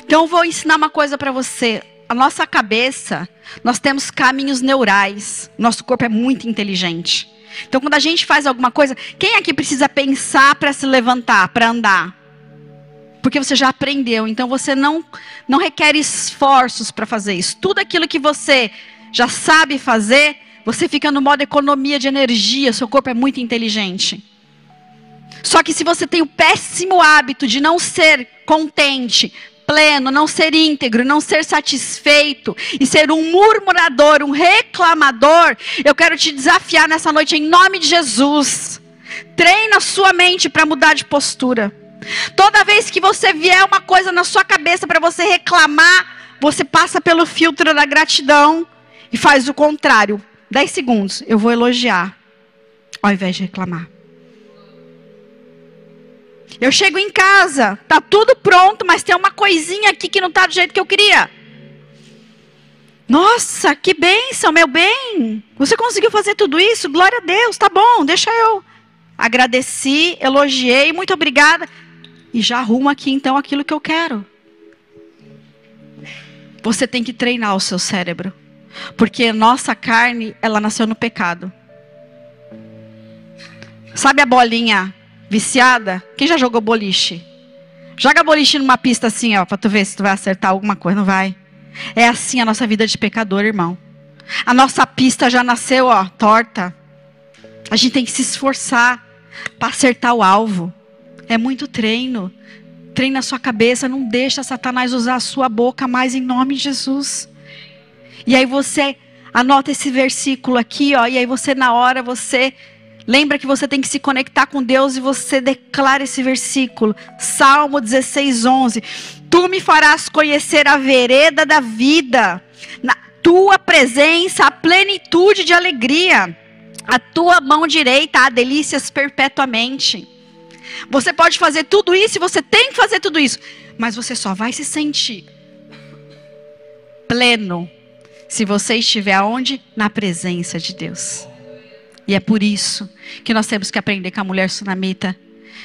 Então eu vou ensinar uma coisa para você. A nossa cabeça, nós temos caminhos neurais. Nosso corpo é muito inteligente. Então quando a gente faz alguma coisa, quem aqui precisa pensar para se levantar, para andar? Porque você já aprendeu, então você não não requer esforços para fazer isso. Tudo aquilo que você já sabe fazer, você fica no modo economia de energia, seu corpo é muito inteligente. Só que se você tem o péssimo hábito de não ser contente, pleno, não ser íntegro, não ser satisfeito e ser um murmurador, um reclamador, eu quero te desafiar nessa noite em nome de Jesus. Treina sua mente para mudar de postura. Toda vez que você vier uma coisa na sua cabeça para você reclamar, você passa pelo filtro da gratidão e faz o contrário. 10 segundos, eu vou elogiar, ao invés de reclamar. Eu chego em casa, tá tudo pronto, mas tem uma coisinha aqui que não tá do jeito que eu queria. Nossa, que bênção, meu bem. Você conseguiu fazer tudo isso? Glória a Deus, tá bom, deixa eu. Agradeci, elogiei, muito obrigada. E já arrumo aqui então aquilo que eu quero. Você tem que treinar o seu cérebro. Porque nossa carne, ela nasceu no pecado. Sabe a bolinha viciada? Quem já jogou boliche? Joga boliche numa pista assim, ó, para tu ver se tu vai acertar alguma coisa, não vai. É assim a nossa vida de pecador, irmão. A nossa pista já nasceu, ó, torta. A gente tem que se esforçar para acertar o alvo. É muito treino. Treina a sua cabeça, não deixa Satanás usar a sua boca mais em nome de Jesus. E aí você anota esse versículo aqui, ó, e aí você na hora você Lembra que você tem que se conectar com Deus e você declara esse versículo. Salmo 16, 11. Tu me farás conhecer a vereda da vida. Na tua presença, a plenitude de alegria. A tua mão direita há delícias perpetuamente. Você pode fazer tudo isso e você tem que fazer tudo isso. Mas você só vai se sentir pleno se você estiver aonde? Na presença de Deus. E é por isso que nós temos que aprender com a mulher sunamita,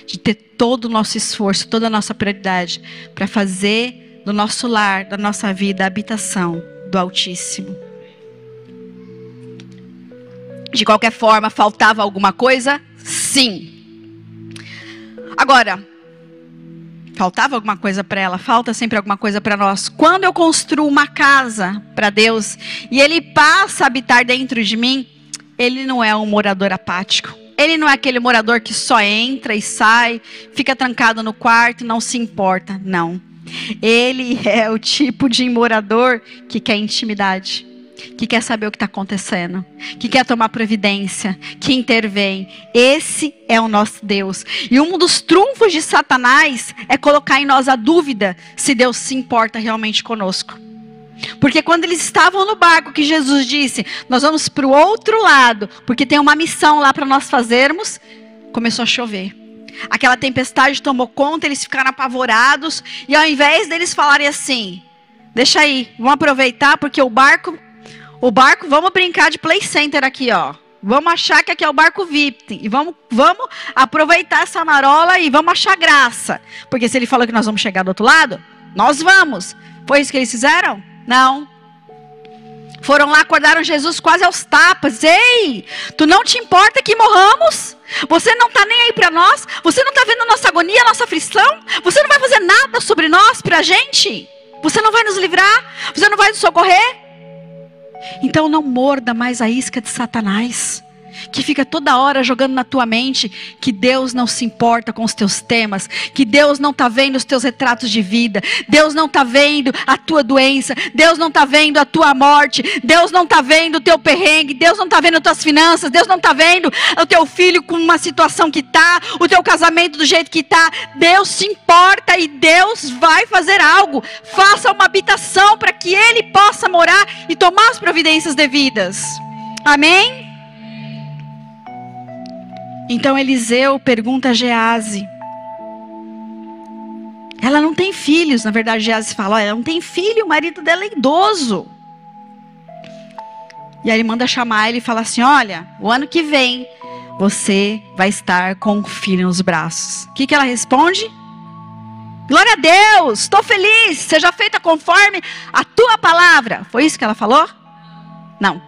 de ter todo o nosso esforço, toda a nossa prioridade para fazer do nosso lar, da nossa vida, a habitação do Altíssimo. De qualquer forma, faltava alguma coisa? Sim. Agora, faltava alguma coisa para ela, falta sempre alguma coisa para nós. Quando eu construo uma casa para Deus e Ele passa a habitar dentro de mim, ele não é um morador apático. Ele não é aquele morador que só entra e sai, fica trancado no quarto não se importa. Não. Ele é o tipo de morador que quer intimidade, que quer saber o que está acontecendo, que quer tomar providência, que intervém. Esse é o nosso Deus. E um dos trunfos de Satanás é colocar em nós a dúvida se Deus se importa realmente conosco. Porque quando eles estavam no barco, que Jesus disse: Nós vamos para o outro lado, porque tem uma missão lá para nós fazermos, começou a chover. Aquela tempestade tomou conta, eles ficaram apavorados, e ao invés deles falarem assim: Deixa aí, vamos aproveitar, porque o barco, o barco, vamos brincar de play center aqui, ó. Vamos achar que aqui é o barco VIP. E vamos, vamos aproveitar essa marola e vamos achar graça. Porque se ele falou que nós vamos chegar do outro lado, nós vamos. Foi isso que eles fizeram? Não. Foram lá, acordaram Jesus quase aos tapas. Ei, tu não te importa que morramos? Você não está nem aí para nós? Você não está vendo a nossa agonia, a nossa aflição? Você não vai fazer nada sobre nós, para a gente? Você não vai nos livrar? Você não vai nos socorrer? Então não morda mais a isca de Satanás que fica toda hora jogando na tua mente que Deus não se importa com os teus temas, que Deus não está vendo os teus retratos de vida, Deus não está vendo a tua doença, Deus não está vendo a tua morte, Deus não está vendo o teu perrengue, Deus não está vendo as tuas finanças, Deus não está vendo o teu filho com uma situação que está, o teu casamento do jeito que está. Deus se importa e Deus vai fazer algo. Faça uma habitação para que Ele possa morar e tomar as providências devidas. Amém? Então Eliseu pergunta a Gease. Ela não tem filhos, na verdade Gease fala, ela não tem filho, o marido dela é idoso. E aí ele manda chamar ele e fala assim: Olha, o ano que vem você vai estar com um filho nos braços. O que, que ela responde? Glória a Deus, estou feliz, seja feita conforme a tua palavra. Foi isso que ela falou? Não.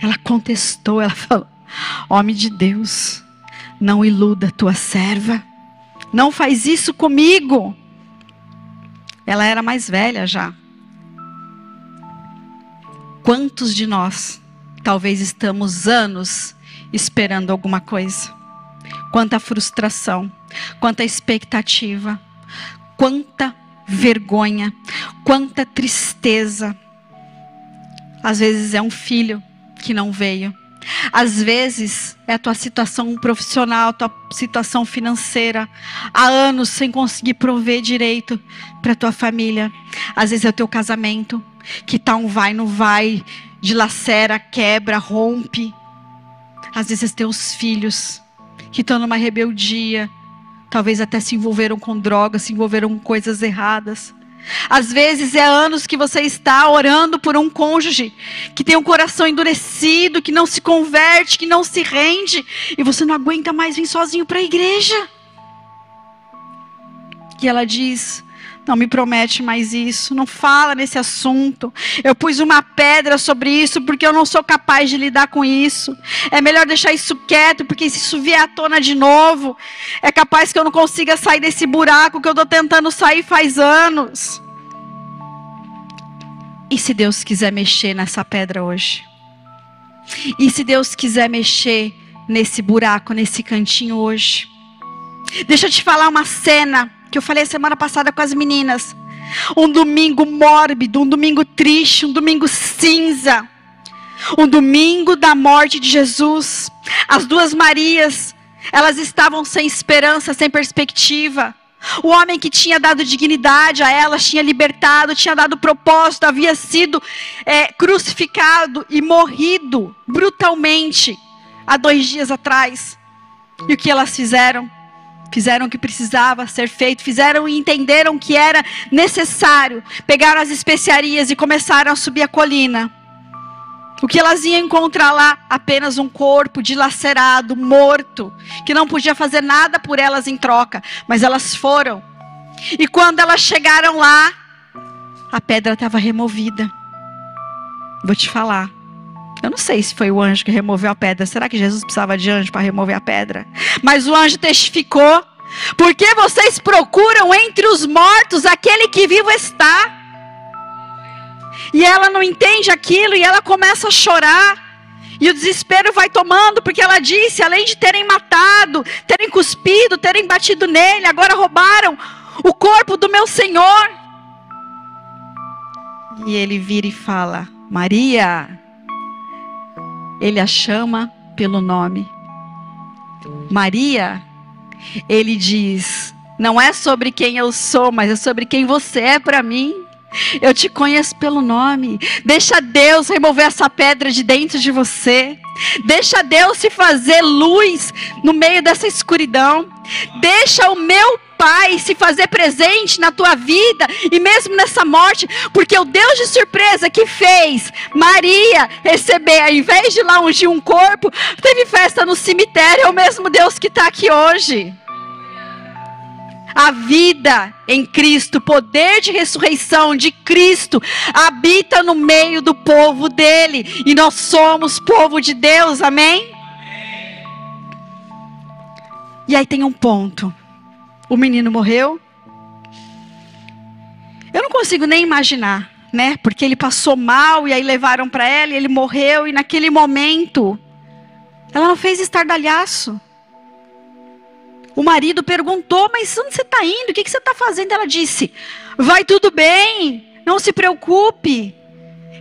Ela contestou, ela falou: Homem de Deus, não iluda tua serva. Não faz isso comigo. Ela era mais velha já. Quantos de nós talvez estamos anos esperando alguma coisa. Quanta frustração, quanta expectativa, quanta vergonha, quanta tristeza. Às vezes é um filho que não veio. Às vezes é a tua situação profissional, tua situação financeira, há anos sem conseguir prover direito para tua família. Às vezes é o teu casamento, que tá um vai no vai, dilacera, quebra, rompe. Às vezes teus filhos que estão numa rebeldia, talvez até se envolveram com drogas, se envolveram com coisas erradas. Às vezes é anos que você está orando por um cônjuge que tem um coração endurecido, que não se converte, que não se rende, e você não aguenta mais vir sozinho para a igreja. E ela diz: não me promete mais isso, não fala nesse assunto. Eu pus uma pedra sobre isso porque eu não sou capaz de lidar com isso. É melhor deixar isso quieto, porque se isso vier à tona de novo, é capaz que eu não consiga sair desse buraco que eu estou tentando sair faz anos. E se Deus quiser mexer nessa pedra hoje? E se Deus quiser mexer nesse buraco, nesse cantinho hoje? Deixa eu te falar uma cena que eu falei semana passada com as meninas. Um domingo mórbido, um domingo triste, um domingo cinza. Um domingo da morte de Jesus. As duas Marias, elas estavam sem esperança, sem perspectiva. O homem que tinha dado dignidade a elas, tinha libertado, tinha dado propósito, havia sido é, crucificado e morrido brutalmente há dois dias atrás. E o que elas fizeram? Fizeram o que precisava ser feito, fizeram e entenderam que era necessário. Pegaram as especiarias e começaram a subir a colina. O que elas iam encontrar lá? Apenas um corpo dilacerado, morto, que não podia fazer nada por elas em troca, mas elas foram. E quando elas chegaram lá, a pedra estava removida. Vou te falar. Eu não sei se foi o anjo que removeu a pedra. Será que Jesus precisava de anjo para remover a pedra? Mas o anjo testificou. Porque vocês procuram entre os mortos aquele que vivo está. E ela não entende aquilo e ela começa a chorar. E o desespero vai tomando, porque ela disse: além de terem matado, terem cuspido, terem batido nele, agora roubaram o corpo do meu Senhor. E ele vira e fala: Maria ele a chama pelo nome. Maria, ele diz: não é sobre quem eu sou, mas é sobre quem você é para mim. Eu te conheço pelo nome. Deixa Deus remover essa pedra de dentro de você. Deixa Deus se fazer luz no meio dessa escuridão. Deixa o meu Pai se fazer presente na tua vida e mesmo nessa morte, porque o Deus de surpresa que fez Maria receber, ao invés de lá ungir um corpo, teve festa no cemitério, é o mesmo Deus que está aqui hoje. A vida em Cristo, o poder de ressurreição de Cristo habita no meio do povo dele, e nós somos povo de Deus, amém? E aí tem um ponto o menino morreu. Eu não consigo nem imaginar, né? Porque ele passou mal e aí levaram para ela e ele morreu e naquele momento ela não fez estardalhaço. O marido perguntou: Mas onde você está indo? O que, você está fazendo? Ela disse: Vai tudo bem, não se preocupe.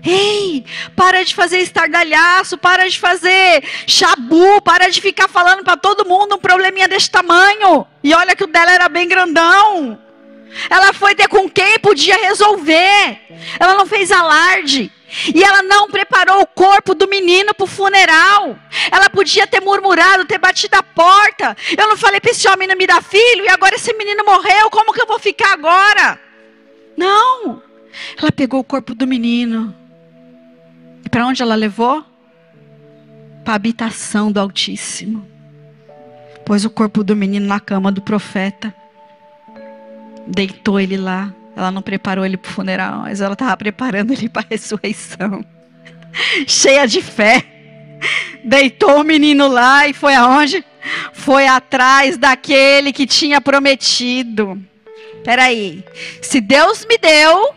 Ei, para de fazer estardalhaço, para de fazer chabu, para de ficar falando para todo mundo um probleminha desse tamanho. E olha que o dela era bem grandão. Ela foi ter com quem podia resolver. Ela não fez alarde. E ela não preparou o corpo do menino para o funeral. Ela podia ter murmurado, ter batido a porta. Eu não falei para esse homem não me dar filho e agora esse menino morreu. Como que eu vou ficar agora? Não. Ela pegou o corpo do menino e para onde ela levou? Para a habitação do Altíssimo. Pôs o corpo do menino na cama do profeta. Deitou ele lá. Ela não preparou ele para o funeral, mas ela estava preparando ele para a ressurreição. Cheia de fé. Deitou o menino lá e foi aonde? Foi atrás daquele que tinha prometido. Peraí. Se Deus me deu,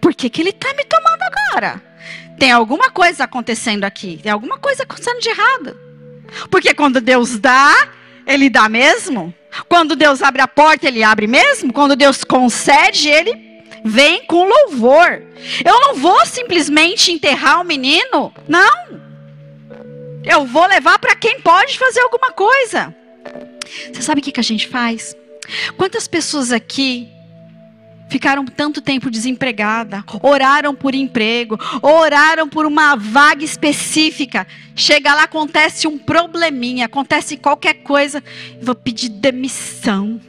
por que, que ele está me tomando agora? Tem alguma coisa acontecendo aqui. Tem alguma coisa acontecendo de errado. Porque quando Deus dá, Ele dá mesmo. Quando Deus abre a porta, Ele abre mesmo. Quando Deus concede, Ele vem com louvor. Eu não vou simplesmente enterrar o menino. Não. Eu vou levar para quem pode fazer alguma coisa. Você sabe o que, que a gente faz? Quantas pessoas aqui ficaram tanto tempo desempregada, oraram por emprego, oraram por uma vaga específica. Chega lá, acontece um probleminha, acontece qualquer coisa, vou pedir demissão.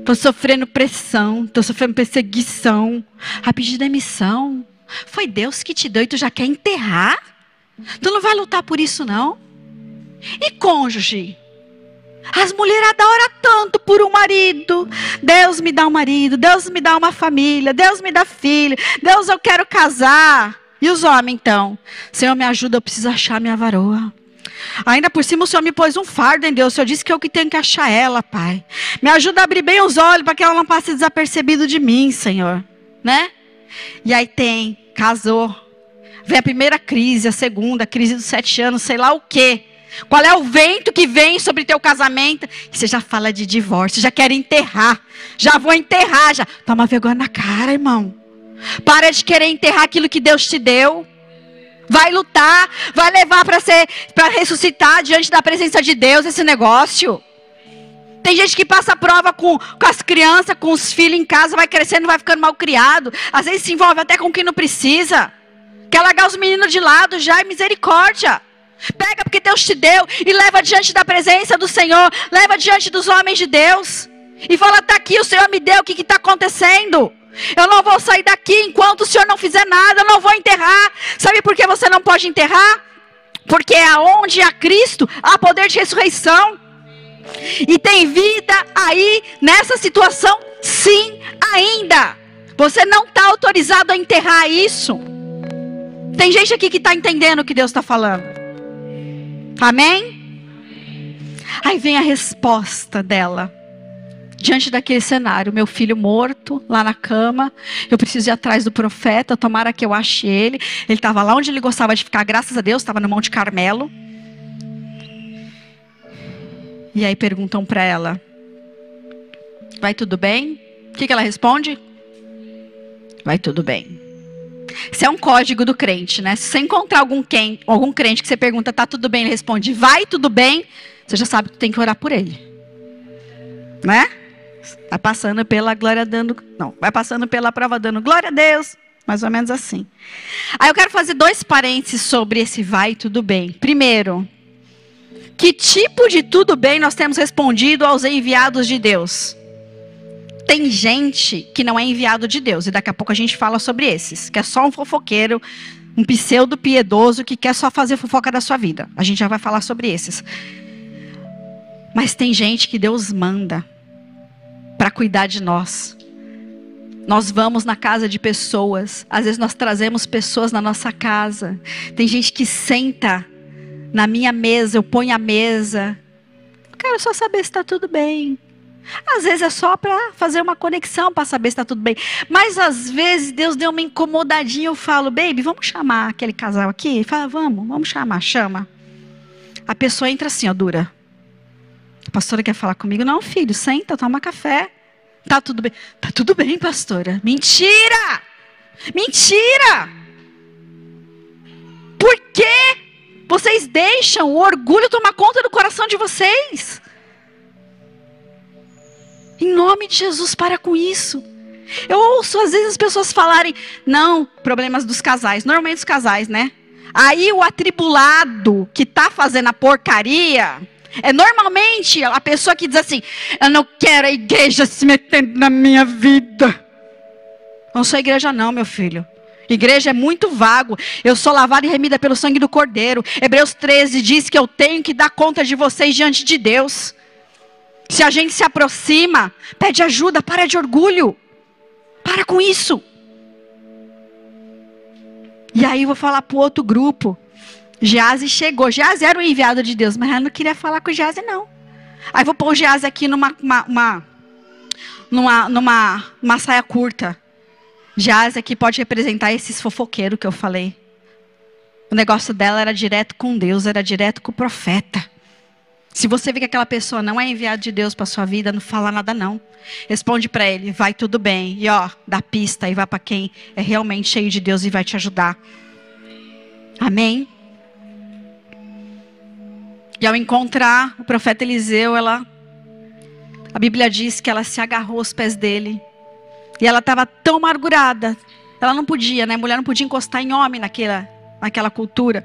Estou sofrendo pressão, estou sofrendo perseguição. A pedir demissão. Foi Deus que te deu e tu já quer enterrar? Tu não vai lutar por isso, não? E cônjuge? As mulheres oram tanto por um marido. Deus me dá um marido, Deus me dá uma família, Deus me dá filho, Deus eu quero casar. E os homens então? Senhor, me ajuda, eu preciso achar minha varoa. Ainda por cima o Senhor me pôs um fardo em Deus. O Senhor disse que eu que tenho que achar ela, Pai. Me ajuda a abrir bem os olhos para que ela não passe desapercebido de mim, Senhor. Né? E aí tem, casou. Vem a primeira crise, a segunda, a crise dos sete anos, sei lá o quê. Qual é o vento que vem sobre teu casamento? você já fala de divórcio, já quer enterrar. Já vou enterrar, já. Toma vergonha na cara, irmão. Para de querer enterrar aquilo que Deus te deu. Vai lutar, vai levar para ser para ressuscitar diante da presença de Deus esse negócio. Tem gente que passa prova com, com as crianças, com os filhos em casa, vai crescendo, vai ficando mal criado. Às vezes se envolve até com quem não precisa. Quer largar os meninos de lado já, é misericórdia. Pega porque Deus te deu e leva diante da presença do Senhor, leva diante dos homens de Deus. E fala: está aqui, o Senhor me deu, o que está acontecendo? Eu não vou sair daqui enquanto o Senhor não fizer nada, eu não vou enterrar. Sabe por que você não pode enterrar? Porque é aonde há Cristo, há poder de ressurreição. E tem vida aí nessa situação, sim, ainda. Você não está autorizado a enterrar isso. Tem gente aqui que está entendendo o que Deus está falando. Amém? Aí vem a resposta dela. Diante daquele cenário, meu filho morto lá na cama, eu preciso ir atrás do profeta, tomara que eu ache ele. Ele estava lá onde ele gostava de ficar, graças a Deus, estava no Monte Carmelo. E aí perguntam para ela: Vai tudo bem? O que, que ela responde? Vai tudo bem. Isso é um código do crente, né? Se você encontrar algum, quem, algum crente que você pergunta, tá tudo bem, ele responde, vai tudo bem, você já sabe que tem que orar por ele. Né? Vai passando pela glória dando. Não, vai passando pela prova dando glória a Deus. Mais ou menos assim. Aí eu quero fazer dois parênteses sobre esse vai tudo bem. Primeiro, que tipo de tudo bem nós temos respondido aos enviados de Deus? Tem gente que não é enviado de Deus, e daqui a pouco a gente fala sobre esses, que é só um fofoqueiro, um pseudo piedoso que quer só fazer fofoca da sua vida. A gente já vai falar sobre esses. Mas tem gente que Deus manda para cuidar de nós. Nós vamos na casa de pessoas, às vezes nós trazemos pessoas na nossa casa. Tem gente que senta na minha mesa, eu ponho a mesa. Eu quero só saber se está tudo bem. Às vezes é só para fazer uma conexão, para saber se está tudo bem. Mas às vezes Deus deu uma incomodadinha. Eu falo, baby, vamos chamar aquele casal aqui? Ele fala, vamos, vamos chamar, chama. A pessoa entra assim, ó, dura. A pastora quer falar comigo? Não, filho, senta, toma café. Tá tudo bem. Tá tudo bem, pastora. Mentira! Mentira! Por que vocês deixam o orgulho tomar conta do coração de vocês? Em nome de Jesus, para com isso. Eu ouço às vezes as pessoas falarem, não, problemas dos casais, normalmente os casais, né? Aí o atribulado que está fazendo a porcaria é normalmente a pessoa que diz assim: eu não quero a igreja se metendo na minha vida. Não sou igreja, não, meu filho. Igreja é muito vago. Eu sou lavada e remida pelo sangue do Cordeiro. Hebreus 13 diz que eu tenho que dar conta de vocês diante de Deus. Se a gente se aproxima, pede ajuda, para de orgulho. Para com isso. E aí eu vou falar para o outro grupo. Gease chegou. Gease era o enviado de Deus, mas ela não queria falar com o Gease, não. Aí vou pôr o Gease aqui numa, uma, uma, numa, numa uma saia curta. Jaz aqui pode representar esses fofoqueiros que eu falei. O negócio dela era direto com Deus, era direto com o profeta. Se você vê que aquela pessoa não é enviada de Deus para sua vida, não fala nada não. Responde para ele, vai tudo bem. E ó, dá pista e vai para quem é realmente cheio de Deus e vai te ajudar. Amém. E ao encontrar o profeta Eliseu, ela a Bíblia diz que ela se agarrou aos pés dele. E ela estava tão amargurada. Ela não podia, né? Mulher não podia encostar em homem naquela, naquela cultura.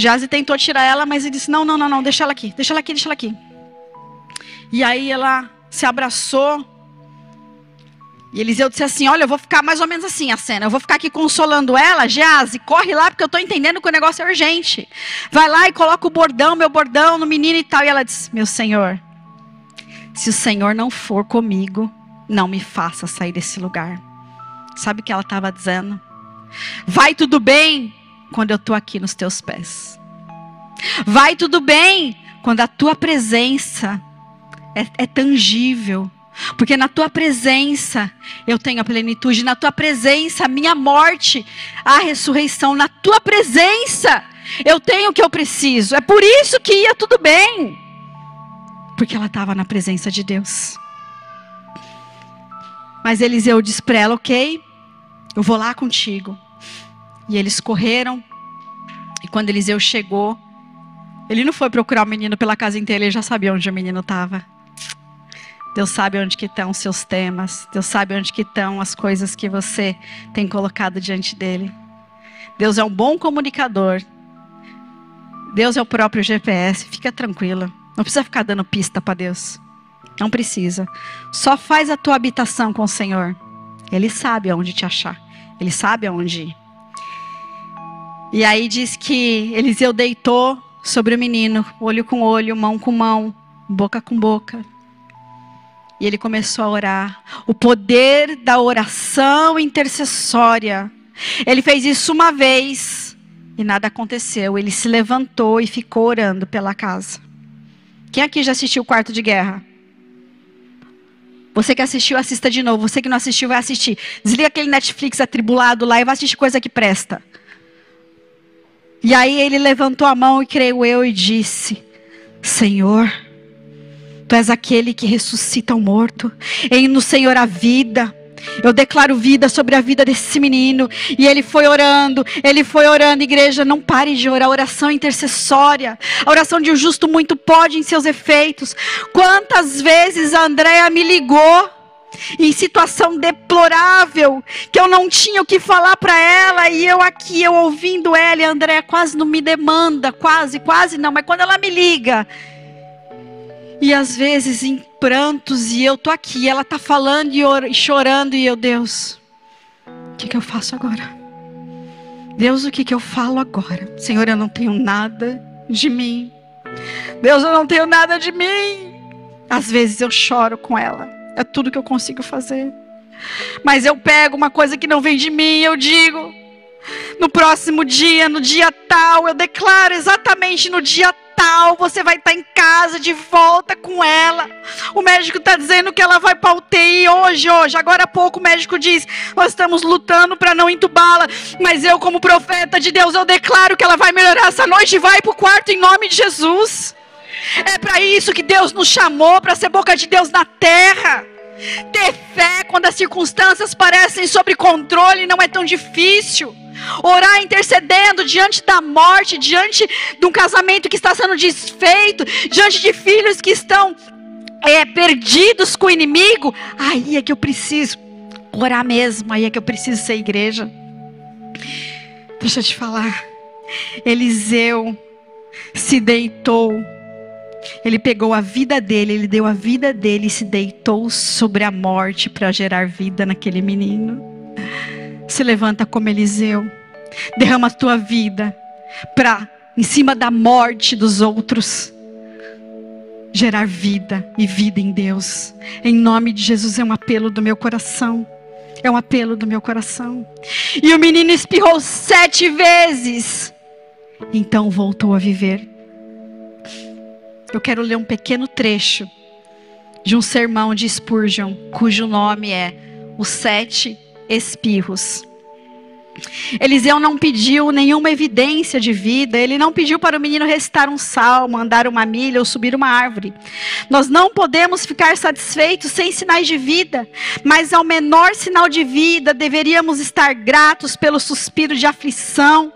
Jaze tentou tirar ela, mas ele disse: Não, não, não, não, deixa ela aqui, deixa ela aqui, deixa ela aqui. E aí ela se abraçou. E Eliseu disse assim: Olha, eu vou ficar mais ou menos assim a cena. Eu vou ficar aqui consolando ela, Gease, corre lá, porque eu estou entendendo que o negócio é urgente. Vai lá e coloca o bordão, meu bordão, no menino e tal. E ela disse: Meu senhor, se o senhor não for comigo, não me faça sair desse lugar. Sabe o que ela estava dizendo? Vai tudo bem, quando eu estou aqui nos teus pés. Vai tudo bem quando a tua presença é, é tangível. Porque na tua presença eu tenho a plenitude, na tua presença a minha morte, a ressurreição, na tua presença eu tenho o que eu preciso. É por isso que ia tudo bem. Porque ela estava na presença de Deus. Mas Eliseu disse para ela: Ok, eu vou lá contigo. E eles correram. E quando Eliseu chegou, ele não foi procurar o menino pela casa inteira, ele já sabia onde o menino estava. Deus sabe onde que estão os seus temas. Deus sabe onde que estão as coisas que você tem colocado diante dele. Deus é um bom comunicador. Deus é o próprio GPS. Fica tranquila. Não precisa ficar dando pista para Deus. Não precisa. Só faz a tua habitação com o Senhor. Ele sabe aonde te achar. Ele sabe aonde ir. E aí diz que Eliseu deitou sobre o menino, olho com olho, mão com mão, boca com boca. E ele começou a orar. O poder da oração intercessória. Ele fez isso uma vez e nada aconteceu. Ele se levantou e ficou orando pela casa. Quem aqui já assistiu o Quarto de Guerra? Você que assistiu, assista de novo. Você que não assistiu, vai assistir. Desliga aquele Netflix atribulado lá e vai assistir coisa que presta. E aí ele levantou a mão e creio eu e disse: Senhor, Tu és aquele que ressuscita o morto. Em no Senhor a vida. Eu declaro vida sobre a vida desse menino. E ele foi orando, ele foi orando. Igreja, não pare de orar. Oração intercessória. A oração de um justo muito pode em seus efeitos. Quantas vezes a Andréa me ligou em situação deplorável, que eu não tinha o que falar para ela, e eu aqui, eu ouvindo ela, e a Andréa quase não me demanda, quase, quase não, mas quando ela me liga, e às vezes em prantos, e eu tô aqui, ela tá falando e, e chorando, e eu, Deus, o que, que eu faço agora? Deus, o que, que eu falo agora? Senhor, eu não tenho nada de mim. Deus, eu não tenho nada de mim. Às vezes eu choro com ela. É tudo que eu consigo fazer. Mas eu pego uma coisa que não vem de mim eu digo: no próximo dia, no dia tal, eu declaro exatamente no dia tal, você vai estar em casa de volta com ela. O médico está dizendo que ela vai para UTI hoje, hoje. Agora há pouco o médico diz: nós estamos lutando para não entubá-la. Mas eu, como profeta de Deus, eu declaro que ela vai melhorar essa noite e vai para o quarto em nome de Jesus. É para isso que Deus nos chamou para ser boca de Deus na terra. Ter fé quando as circunstâncias parecem sob controle não é tão difícil. Orar intercedendo diante da morte, diante de um casamento que está sendo desfeito, diante de filhos que estão é, perdidos com o inimigo. Aí é que eu preciso orar mesmo, aí é que eu preciso ser igreja. Deixa eu te falar. Eliseu se deitou ele pegou a vida dele, ele deu a vida dele e se deitou sobre a morte para gerar vida naquele menino. Se levanta como Eliseu, derrama a tua vida para, em cima da morte dos outros, gerar vida e vida em Deus. Em nome de Jesus é um apelo do meu coração. É um apelo do meu coração. E o menino espirrou sete vezes. Então voltou a viver. Eu quero ler um pequeno trecho de um sermão de Spurgeon, cujo nome é Os Sete espirros. Eliseu não pediu nenhuma evidência de vida, ele não pediu para o menino recitar um salmo, andar uma milha ou subir uma árvore. Nós não podemos ficar satisfeitos sem sinais de vida, mas ao menor sinal de vida deveríamos estar gratos pelo suspiro de aflição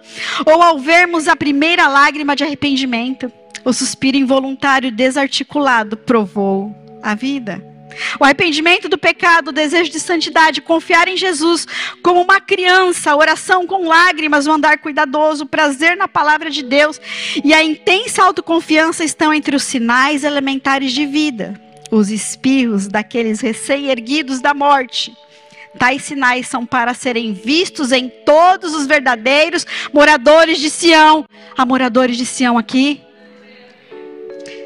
ou ao vermos a primeira lágrima de arrependimento. O suspiro involuntário desarticulado provou a vida. O arrependimento do pecado, o desejo de santidade, confiar em Jesus como uma criança, a oração com lágrimas, o andar cuidadoso, o prazer na palavra de Deus e a intensa autoconfiança estão entre os sinais elementares de vida, os espirros daqueles recém-erguidos da morte. Tais sinais são para serem vistos em todos os verdadeiros moradores de Sião. Há moradores de Sião aqui?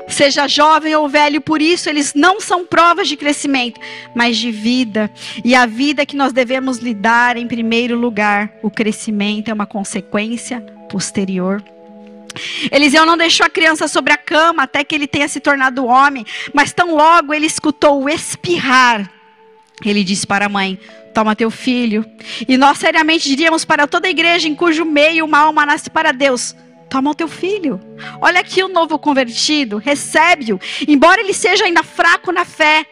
Seja jovem ou velho, por isso eles não são provas de crescimento, mas de vida. E a vida que nós devemos lidar em primeiro lugar. O crescimento é uma consequência posterior. Eliseu não deixou a criança sobre a cama até que ele tenha se tornado homem, mas tão logo ele escutou o espirrar. Ele disse para a mãe: Toma teu filho. E nós seriamente diríamos para toda a igreja em cujo meio uma alma nasce para Deus: Toma o teu filho. Olha aqui o novo convertido, recebe-o. Embora ele seja ainda fraco na fé,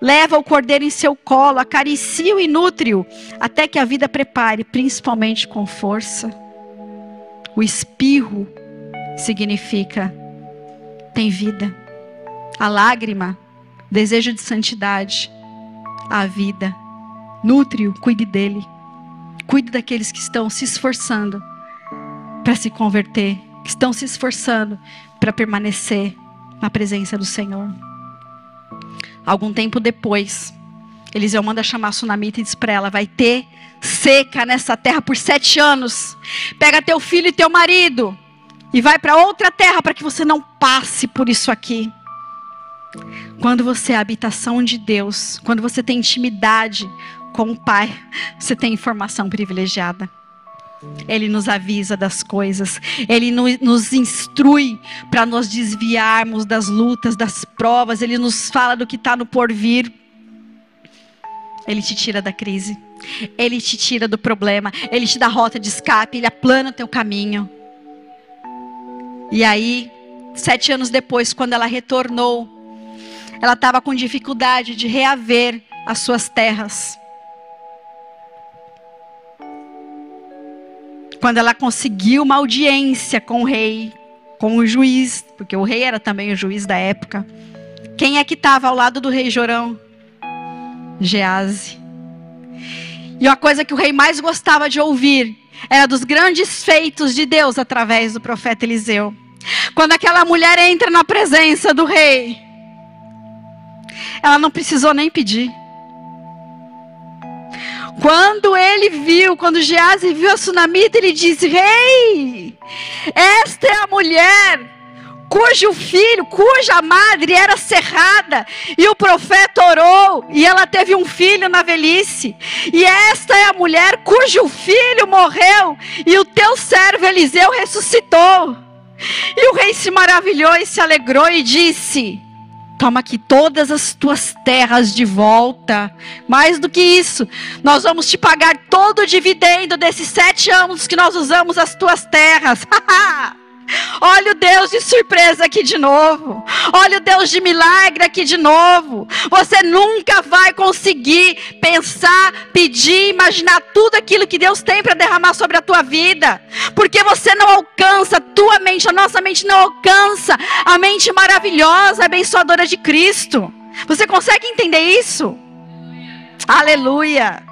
leva o cordeiro em seu colo, acaricia-o e nutre-o, até que a vida prepare, principalmente com força. O espirro significa tem vida. A lágrima, desejo de santidade. A vida. Nutre-o, cuide dele. Cuide daqueles que estão se esforçando para se converter, que estão se esforçando para permanecer na presença do Senhor. Algum tempo depois, Eliseu manda chamar a sunamita e diz para ela: vai ter seca nessa terra por sete anos. Pega teu filho e teu marido e vai para outra terra para que você não passe por isso aqui. Quando você é a habitação de Deus, quando você tem intimidade com o Pai, você tem informação privilegiada. Ele nos avisa das coisas, ele nos instrui para nos desviarmos das lutas, das provas, ele nos fala do que está no porvir. Ele te tira da crise, ele te tira do problema, ele te dá rota de escape, ele aplana o teu caminho. E aí, sete anos depois, quando ela retornou, ela estava com dificuldade de reaver as suas terras. Quando ela conseguiu uma audiência com o rei, com o juiz, porque o rei era também o juiz da época. Quem é que estava ao lado do rei Jorão? Gease. E uma coisa que o rei mais gostava de ouvir era dos grandes feitos de Deus através do profeta Eliseu. Quando aquela mulher entra na presença do rei, ela não precisou nem pedir. Quando ele viu, quando Geazi viu a sunamita, ele disse: Rei, esta é a mulher cujo filho, cuja madre era cerrada, e o profeta orou, e ela teve um filho na velhice. E esta é a mulher cujo filho morreu, e o teu servo Eliseu ressuscitou. E o rei se maravilhou e se alegrou e disse: Toma aqui todas as tuas terras de volta. Mais do que isso, nós vamos te pagar todo o dividendo desses sete anos que nós usamos as tuas terras. Olha o Deus de surpresa aqui de novo. Olha o Deus de milagre aqui de novo. Você nunca vai conseguir pensar, pedir, imaginar tudo aquilo que Deus tem para derramar sobre a tua vida. Porque você não alcança, tua mente, a nossa mente não alcança a mente maravilhosa, abençoadora de Cristo. Você consegue entender isso? Aleluia.